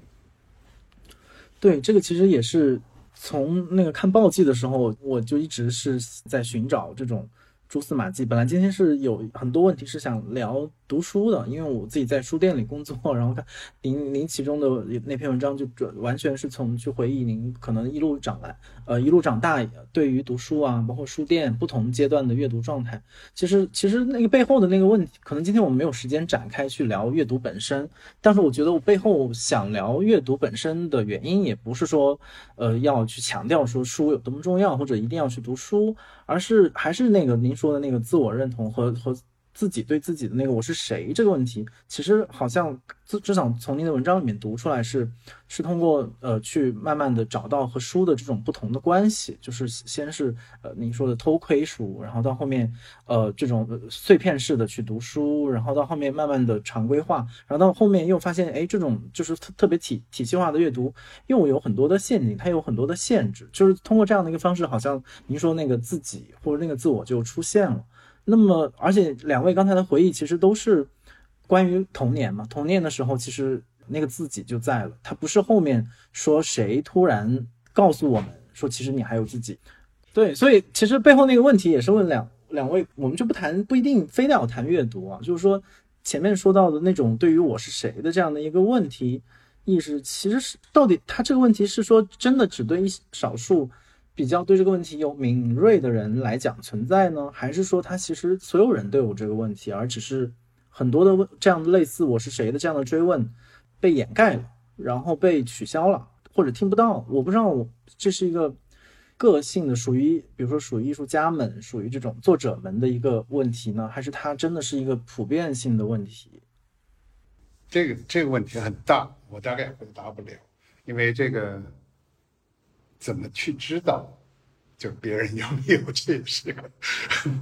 对，这个其实也是。从那个看报季的时候，我就一直是在寻找这种。蛛丝马迹。本来今天是有很多问题是想聊读书的，因为我自己在书店里工作，然后看您您其中的那篇文章，就完全是从去回忆您可能一路长来，呃，一路长大对于读书啊，包括书店不同阶段的阅读状态。其实其实那个背后的那个问题，可能今天我们没有时间展开去聊阅读本身，但是我觉得我背后想聊阅读本身的原因，也不是说呃要去强调说书有多么重要，或者一定要去读书。而是还是那个您说的那个自我认同和和自己对自己的那个我是谁这个问题，其实好像至至少从您的文章里面读出来是是通过呃去慢慢的找到和书的这种不同的关系，就是先是呃您说的偷窥书，然后到后面呃这种碎片式的去读书，然后到后面慢慢的常规化，然后到后面又发现哎这种就是特特别体体系化的阅读又有很多的陷阱，它有很多的限制，就是通过这样的一个方式，好像您说那个自己或者那个自我就出现了。那么，而且两位刚才的回忆其实都是关于童年嘛。童年的时候，其实那个自己就在了，他不是后面说谁突然告诉我们说，其实你还有自己。对，所以其实背后那个问题也是问两两位，我们就不谈，不一定非得要谈阅读啊，就是说前面说到的那种对于我是谁的这样的一个问题意识，其实是到底他这个问题是说真的只对一少数。比较对这个问题有敏锐的人来讲存在呢，还是说他其实所有人都有这个问题，而只是很多的问这样类似我是谁的这样的追问被掩盖了，然后被取消了，或者听不到？我不知道，我这是一个个性的，属于比如说属于艺术家们、属于这种作者们的一个问题呢，还是它真的是一个普遍性的问题？这个这个问题很大，我大概回答不了，因为这个。怎么去知道，就别人有没有，这也是个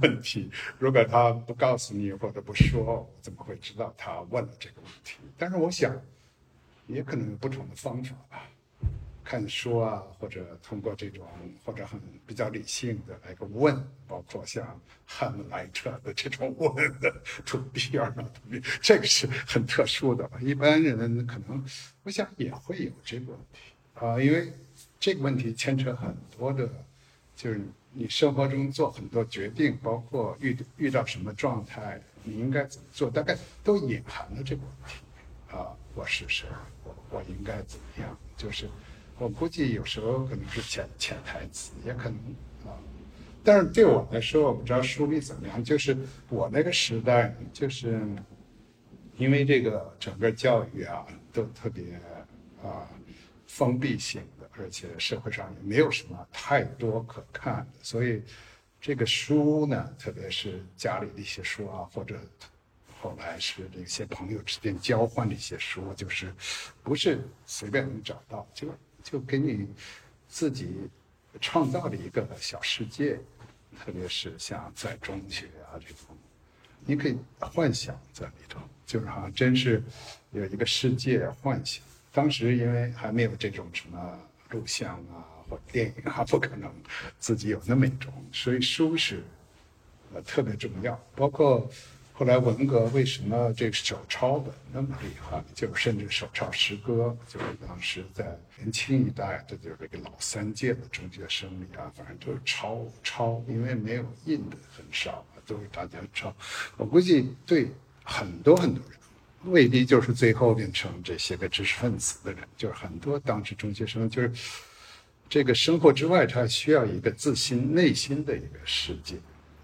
问题。如果他不告诉你或者不说，怎么会知道他问了这个问题？但是我想，也可能有不同的方法吧，看书啊，或者通过这种或者很比较理性的来个问，包括像汉莱特的这种问的，to be or not to be，这个是很特殊的。一般人可能，我想也会有这个问题啊，因为。这个问题牵扯很多的，就是你生活中做很多决定，包括遇遇到什么状态，你应该怎么做，大概都隐含了这个问题啊。我是谁？我我应该怎么样？就是我估计有时候可能是潜潜台词，也可能啊。但是对我来说，我不知道书里怎么样。就是我那个时代，就是因为这个整个教育啊，都特别啊封闭性。而且社会上也没有什么太多可看的，所以这个书呢，特别是家里的一些书啊，或者后来是这些朋友之间交换的一些书，就是不是随便能找到，就就给你自己创造了一个小世界。特别是像在中学啊这种，你可以幻想在里头，就是好像真是有一个世界幻想。当时因为还没有这种什么。录像啊，或电影啊，不可能自己有那么一种，所以书是呃特别重要。包括后来文革为什么这个手抄本那么厉害，就甚至手抄诗歌，就是当时在年轻一代，这就是这个老三届的中学生里啊，反正都是抄抄，因为没有印的很少，都是大家抄。我估计对很多很多人。未必就是最后变成这些个知识分子的人，就是很多当时中学生，就是这个生活之外，他需要一个自信内心的一个世界。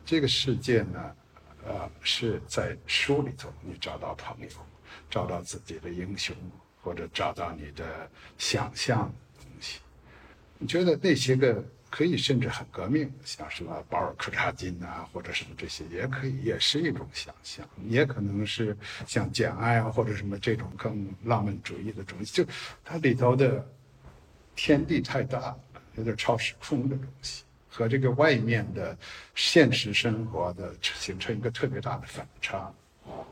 这个世界呢，呃，是在书里头，你找到朋友，找到自己的英雄，或者找到你的想象的东西。你觉得那些个？可以，甚至很革命，像什么保尔柯察金呐，或者什么这些，也可以，也是一种想象，也可能是像简爱啊，或者什么这种更浪漫主义的东西，就它里头的天地太大，有点超时空的东西，和这个外面的现实生活的形成一个特别大的反差，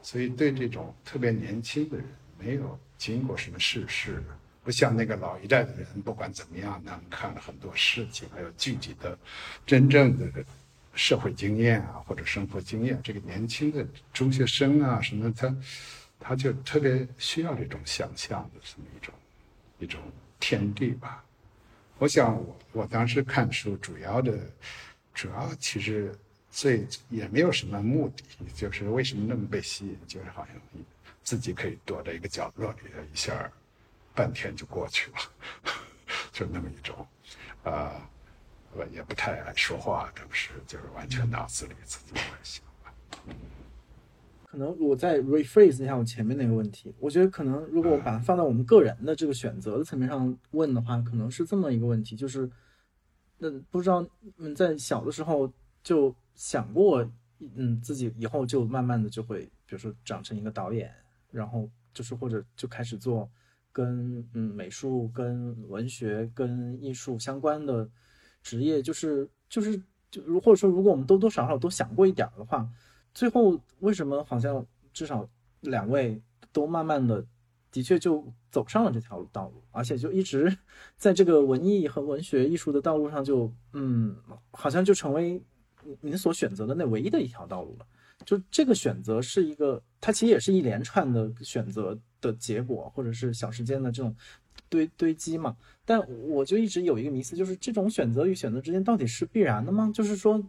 所以对这种特别年轻的人，没有经过什么世事。不像那个老一代的人，不管怎么样，他们看了很多事情，还有具体的、真正的社会经验啊，或者生活经验。这个年轻的中学生啊，什么他，他就特别需要这种想象的这么一种一种天地吧。我想，我我当时看书，主要的，主要其实最也没有什么目的，就是为什么那么被吸引，就是好像自己可以躲在一个角落里一下。半天就过去了，就那么一种，啊，我也不太爱说话，当时就是完全脑子里自己在想。可能我再 rephrase 一下我前面那个问题，我觉得可能如果我把它放在我们个人的这个选择的层面上问的话，可能是这么一个问题，就是，那不知道你在小的时候就想过，嗯，自己以后就慢慢的就会，比如说长成一个导演，然后就是或者就开始做。跟嗯美术、跟文学、跟艺术相关的职业，就是就是就如或者说，如果我们多多少少都想过一点的话，最后为什么好像至少两位都慢慢的的确就走上了这条道路，而且就一直在这个文艺和文学艺术的道路上，就嗯好像就成为您所选择的那唯一的一条道路了。就这个选择是一个，它其实也是一连串的选择的结果，或者是小时间的这种堆堆积嘛。但我就一直有一个迷思，就是这种选择与选择之间到底是必然的吗？就是说，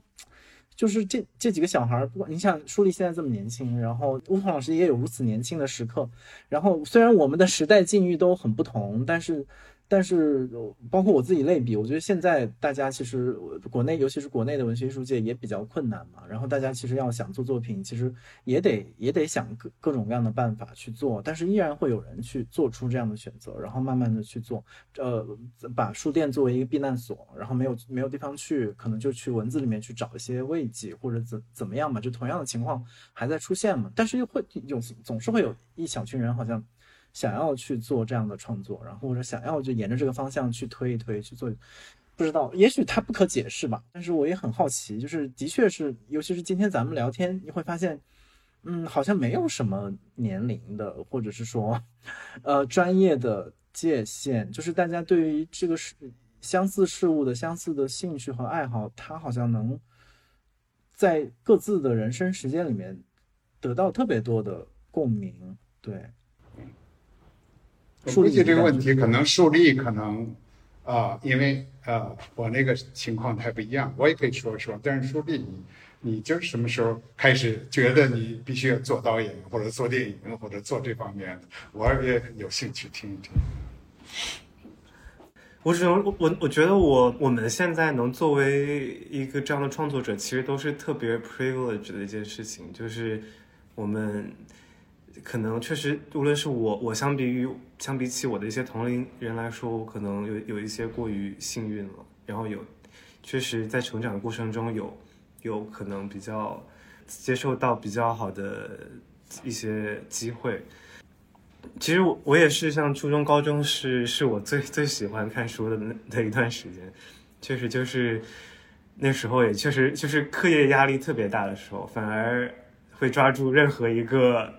就是这这几个小孩，不管你想舒立现在这么年轻，然后乌鹏老师也有如此年轻的时刻，然后虽然我们的时代境遇都很不同，但是。但是，包括我自己类比，我觉得现在大家其实国内，尤其是国内的文学艺术界也比较困难嘛。然后大家其实要想做作品，其实也得也得想各各种各样的办法去做。但是依然会有人去做出这样的选择，然后慢慢的去做。呃，把书店作为一个避难所，然后没有没有地方去，可能就去文字里面去找一些慰藉或者怎怎么样嘛。就同样的情况还在出现嘛。但是又会有总是会有一小群人好像。想要去做这样的创作，然后或者想要就沿着这个方向去推一推去做，不知道，也许它不可解释吧。但是我也很好奇，就是的确是，尤其是今天咱们聊天，你会发现，嗯，好像没有什么年龄的，或者是说，呃，专业的界限，就是大家对于这个事相似事物的相似的兴趣和爱好，它好像能在各自的人生时间里面得到特别多的共鸣，对。我估计这个问题可能树立可能，啊，因为啊，我那个情况太不一样，我也可以说说。但是树立，你你就是什么时候开始觉得你必须要做导演或者做电影或者做这方面的？我也有兴趣听一听。我只能我我觉得我我们现在能作为一个这样的创作者，其实都是特别 privilege 的一件事情，就是我们可能确实，无论是我我相比于相比起我的一些同龄人来说，我可能有有一些过于幸运了，然后有确实在成长的过程中有有可能比较接受到比较好的一些机会。其实我我也是，像初中、高中是是我最最喜欢看书的那的一段时间，确实就是那时候也确实就是课业压力特别大的时候，反而会抓住任何一个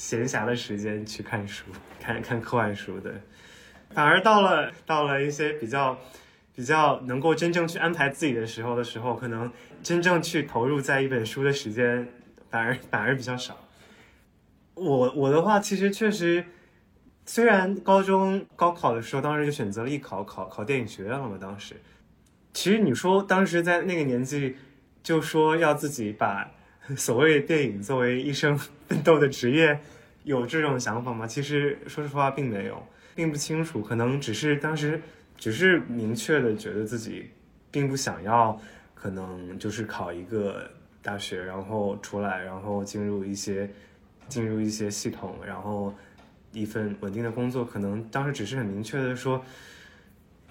闲暇的时间去看书，看看课外书的。反而到了到了一些比较比较能够真正去安排自己的时候的时候，可能真正去投入在一本书的时间反而反而比较少。我我的话，其实确实，虽然高中高考的时候，当时就选择了艺考，考考电影学院了嘛。当时，其实你说当时在那个年纪，就说要自己把 所谓电影作为一生 奋斗的职业，有这种想法吗？其实说实话，并没有，并不清楚。可能只是当时只是明确的觉得自己并不想要，可能就是考一个大学，然后出来，然后进入一些。进入一些系统，然后一份稳定的工作，可能当时只是很明确的说，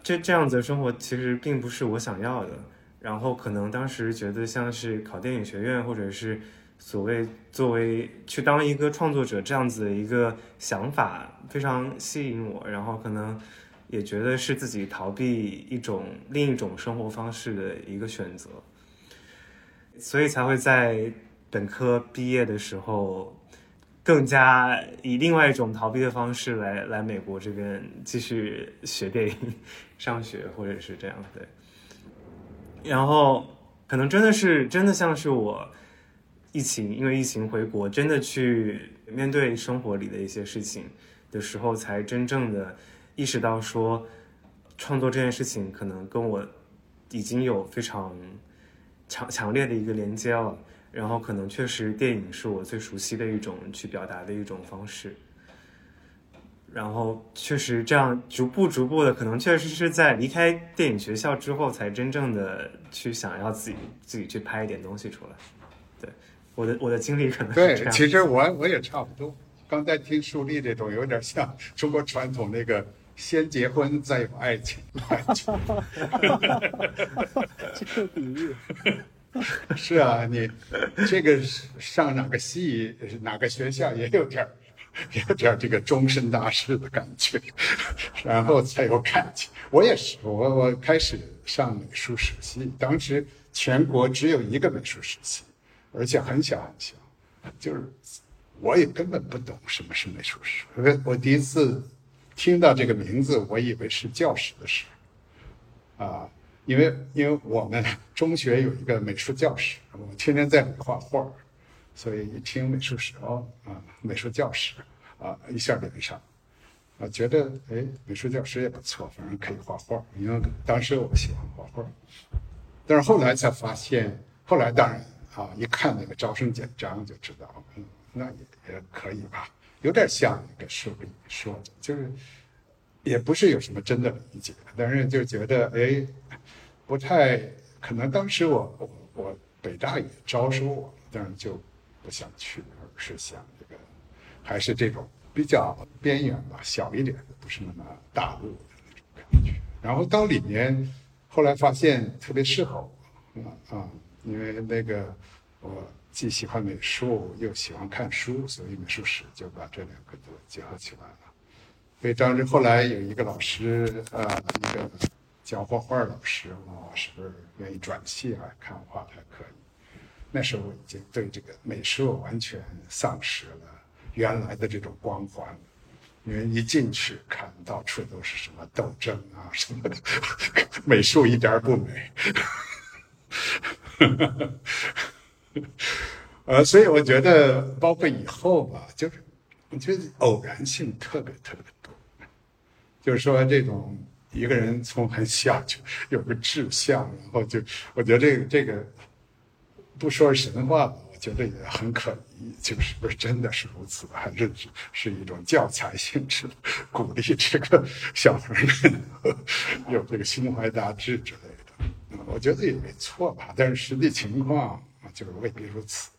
这这样子的生活其实并不是我想要的。然后可能当时觉得像是考电影学院，或者是所谓作为去当一个创作者这样子的一个想法非常吸引我，然后可能也觉得是自己逃避一种另一种生活方式的一个选择，所以才会在本科毕业的时候。更加以另外一种逃避的方式来来美国这边继续学电影、上学，或者是这样对。然后可能真的是真的像是我疫情，因为疫情回国，真的去面对生活里的一些事情的时候，才真正的意识到说，创作这件事情可能跟我已经有非常强强烈的一个连接了。然后可能确实电影是我最熟悉的一种去表达的一种方式，然后确实这样逐步逐步的，可能确实是在离开电影学校之后，才真正的去想要自己自己去拍一点东西出来。对，我的我的经历可能对，其实我我也差不多。刚才听树立这种，有点像中国传统那个先结婚再有爱情。这个比喻。是啊，你这个上哪个系、哪个学校也有点儿，有点这个终身大事的感觉，然后才有感情。我也是，我我开始上美术史系，当时全国只有一个美术史系，而且很小很小，就是我也根本不懂什么是美术史。我我第一次听到这个名字，我以为是教史的史，啊。因为因为我们中学有一个美术教室，我天天在里画画，所以一听美术史哦啊，美术教室啊，一下连上，啊，觉得哎，美术教师也不错，反正可以画画。因为当时我喜欢画画，但是后来才发现，后来当然啊，一看那个招生简章就知道，嗯，那也也可以吧，有点像那个书里说的，就是也不是有什么真的理解，但是就觉得哎。不太可能，当时我我我北大也招收我，但是就不想去，而是想这个还是这种比较边缘吧，小一点的，不是那么大陆的那种感觉。然后到里面，后来发现特别适合我，啊，因为那个我既喜欢美术，又喜欢看书，所以美术史就把这两个都结合起来了。所以当时后来有一个老师，呃，一个。教画画老师问我是不是愿意转系来看画，还可以。那时候我已经对这个美术完全丧失了原来的这种光环，因为一进去看到处都是什么斗争啊 什么的，美术一点不美。呃，所以我觉得，包括以后吧，就是我觉得偶然性特别特别多，就是说这种。一个人从很小就有个志向，然后就，我觉得这个这个，不说神话吧，我觉得也很可疑，就是不是真的是如此，还是是一种教材性质的，鼓励这个小孩们有这个心怀大志之类的。我觉得也没错吧，但是实际情况就是未必如此。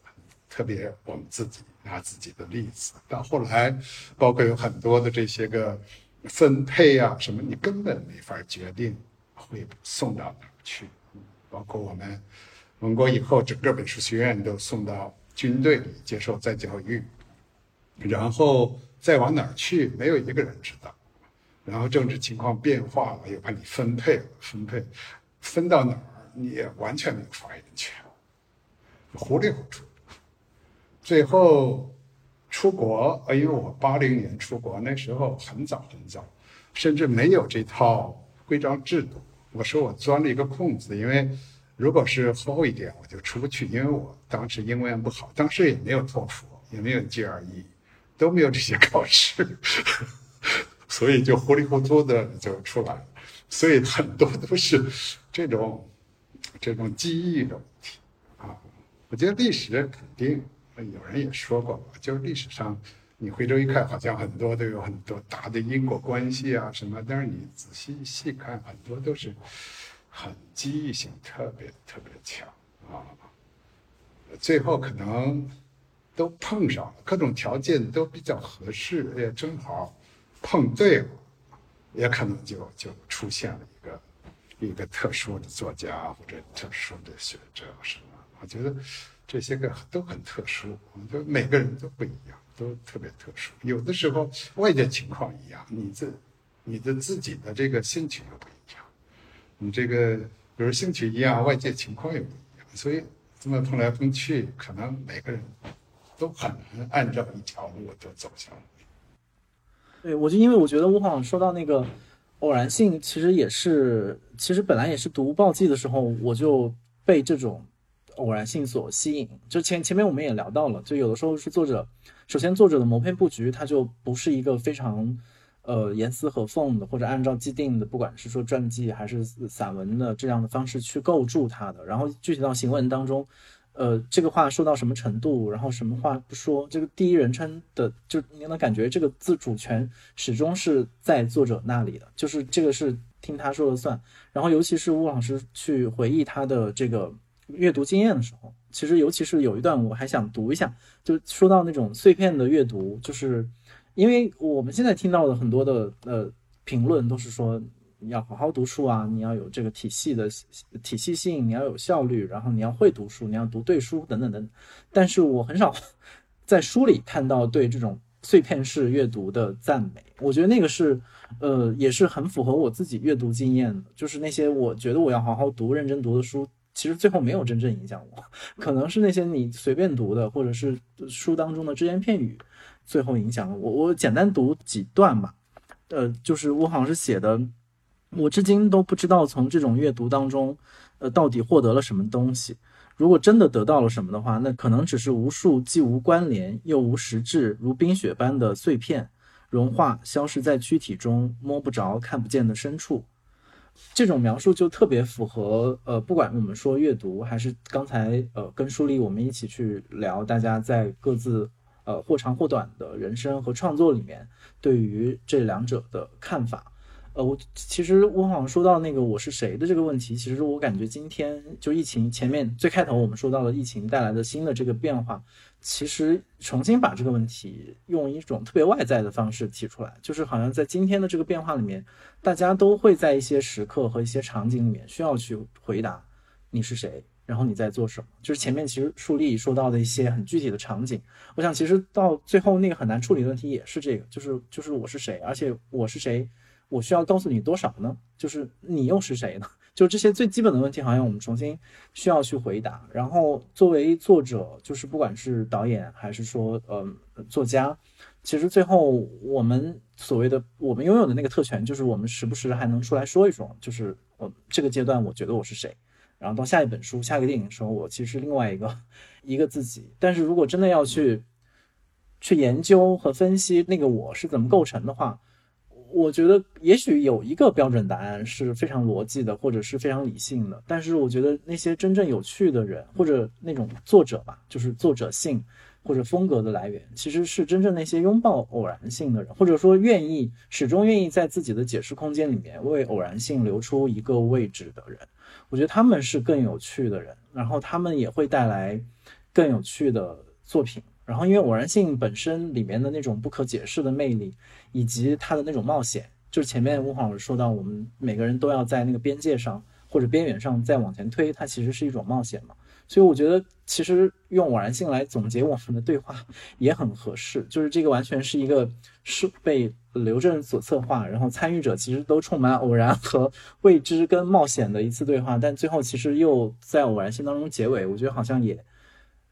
特别我们自己拿自己的例子，到后来，包括有很多的这些个分配啊什么，你根本没法决定会送到哪儿去，包括我们。文革以后，整个美术学院都送到军队里接受再教育，然后再往哪儿去，没有一个人知道。然后政治情况变化了，又把你分配了，分配分到哪儿，你也完全没有发言权，糊里糊涂。最后出国，因为我八零年出国，那时候很早很早，甚至没有这套规章制度。我说我钻了一个空子，因为。如果是厚一点，我就出不去，因为我当时英文不好，当时也没有托福，也没有 GRE，都没有这些考试，所以就糊里糊涂的就出来了。所以很多都是这种这种记忆的问题啊。我觉得历史肯定有人也说过，就是历史上你回头一看，好像很多都有很多大的因果关系啊什么，但是你仔细细看，很多都是。很记忆性特别特别强啊，最后可能都碰上了，各种条件都比较合适，也正好碰对了，也可能就就出现了一个一个特殊的作家或者特殊的学者什么。我觉得这些个都很特殊，我觉得每个人都不一样，都特别特殊。有的时候外界情况一样，你自你的自己的这个兴趣又不一样。你这个，比如兴趣一样，外界情况也不一样，所以这么碰来碰去，可能每个人都很难按照一条路就走下来。对，我就因为我觉得我好像说到那个偶然性，其实也是，其实本来也是读报记的时候，我就被这种偶然性所吸引。就前前面我们也聊到了，就有的时候是作者，首先作者的谋篇布局，它就不是一个非常。呃，严丝合缝的，或者按照既定的，不管是说传记还是散文的这样的方式去构筑它的。然后具体到行文当中，呃，这个话说到什么程度，然后什么话不说，这个第一人称的，就你能感觉这个自主权始终是在作者那里的，就是这个是听他说了算。然后尤其是吴老师去回忆他的这个阅读经验的时候，其实尤其是有一段我还想读一下，就说到那种碎片的阅读，就是。因为我们现在听到的很多的呃评论都是说你要好好读书啊，你要有这个体系的体系性，你要有效率，然后你要会读书，你要读对书等等等。但是我很少 在书里看到对这种碎片式阅读的赞美。我觉得那个是呃也是很符合我自己阅读经验的，就是那些我觉得我要好好读、认真读的书，其实最后没有真正影响我，可能是那些你随便读的，或者是书当中的只言片语。最后影响了我，我简单读几段吧，呃，就是我好像是写的，我至今都不知道从这种阅读当中，呃，到底获得了什么东西。如果真的得到了什么的话，那可能只是无数既无关联又无实质，如冰雪般的碎片，融化消失在躯体中，摸不着看不见的深处。这种描述就特别符合，呃，不管我们说阅读，还是刚才呃跟书里我们一起去聊，大家在各自。呃，或长或短的人生和创作里面，对于这两者的看法，呃，我其实我好像说到那个我是谁的这个问题，其实我感觉今天就疫情前面最开头我们说到了疫情带来的新的这个变化，其实重新把这个问题用一种特别外在的方式提出来，就是好像在今天的这个变化里面，大家都会在一些时刻和一些场景里面需要去回答你是谁。然后你在做什么？就是前面其实树立说到的一些很具体的场景，我想其实到最后那个很难处理的问题也是这个，就是就是我是谁，而且我是谁，我需要告诉你多少呢？就是你又是谁呢？就这些最基本的问题，好像我们重新需要去回答。然后作为作者，就是不管是导演还是说呃作家，其实最后我们所谓的我们拥有的那个特权，就是我们时不时还能出来说一说，就是我这个阶段我觉得我是谁。然后到下一本书、下一个电影的时候，我其实是另外一个一个自己。但是如果真的要去去研究和分析那个我是怎么构成的话，我觉得也许有一个标准答案是非常逻辑的，或者是非常理性的。但是我觉得那些真正有趣的人，或者那种作者吧，就是作者性或者风格的来源，其实是真正那些拥抱偶然性的人，或者说愿意始终愿意在自己的解释空间里面为偶然性留出一个位置的人。我觉得他们是更有趣的人，然后他们也会带来更有趣的作品。然后，因为偶然性本身里面的那种不可解释的魅力，以及它的那种冒险，就是前面吴老师说到，我们每个人都要在那个边界上或者边缘上再往前推，它其实是一种冒险嘛。所以我觉得，其实用偶然性来总结我们的对话 也很合适。就是这个完全是一个是被刘震所策划，然后参与者其实都充满偶然和未知跟冒险的一次对话，但最后其实又在偶然性当中结尾，我觉得好像也。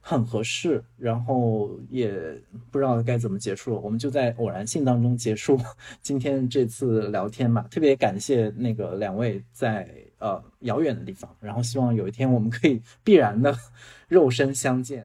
很合适，然后也不知道该怎么结束了，我们就在偶然性当中结束今天这次聊天吧。特别感谢那个两位在呃遥远的地方，然后希望有一天我们可以必然的 肉身相见。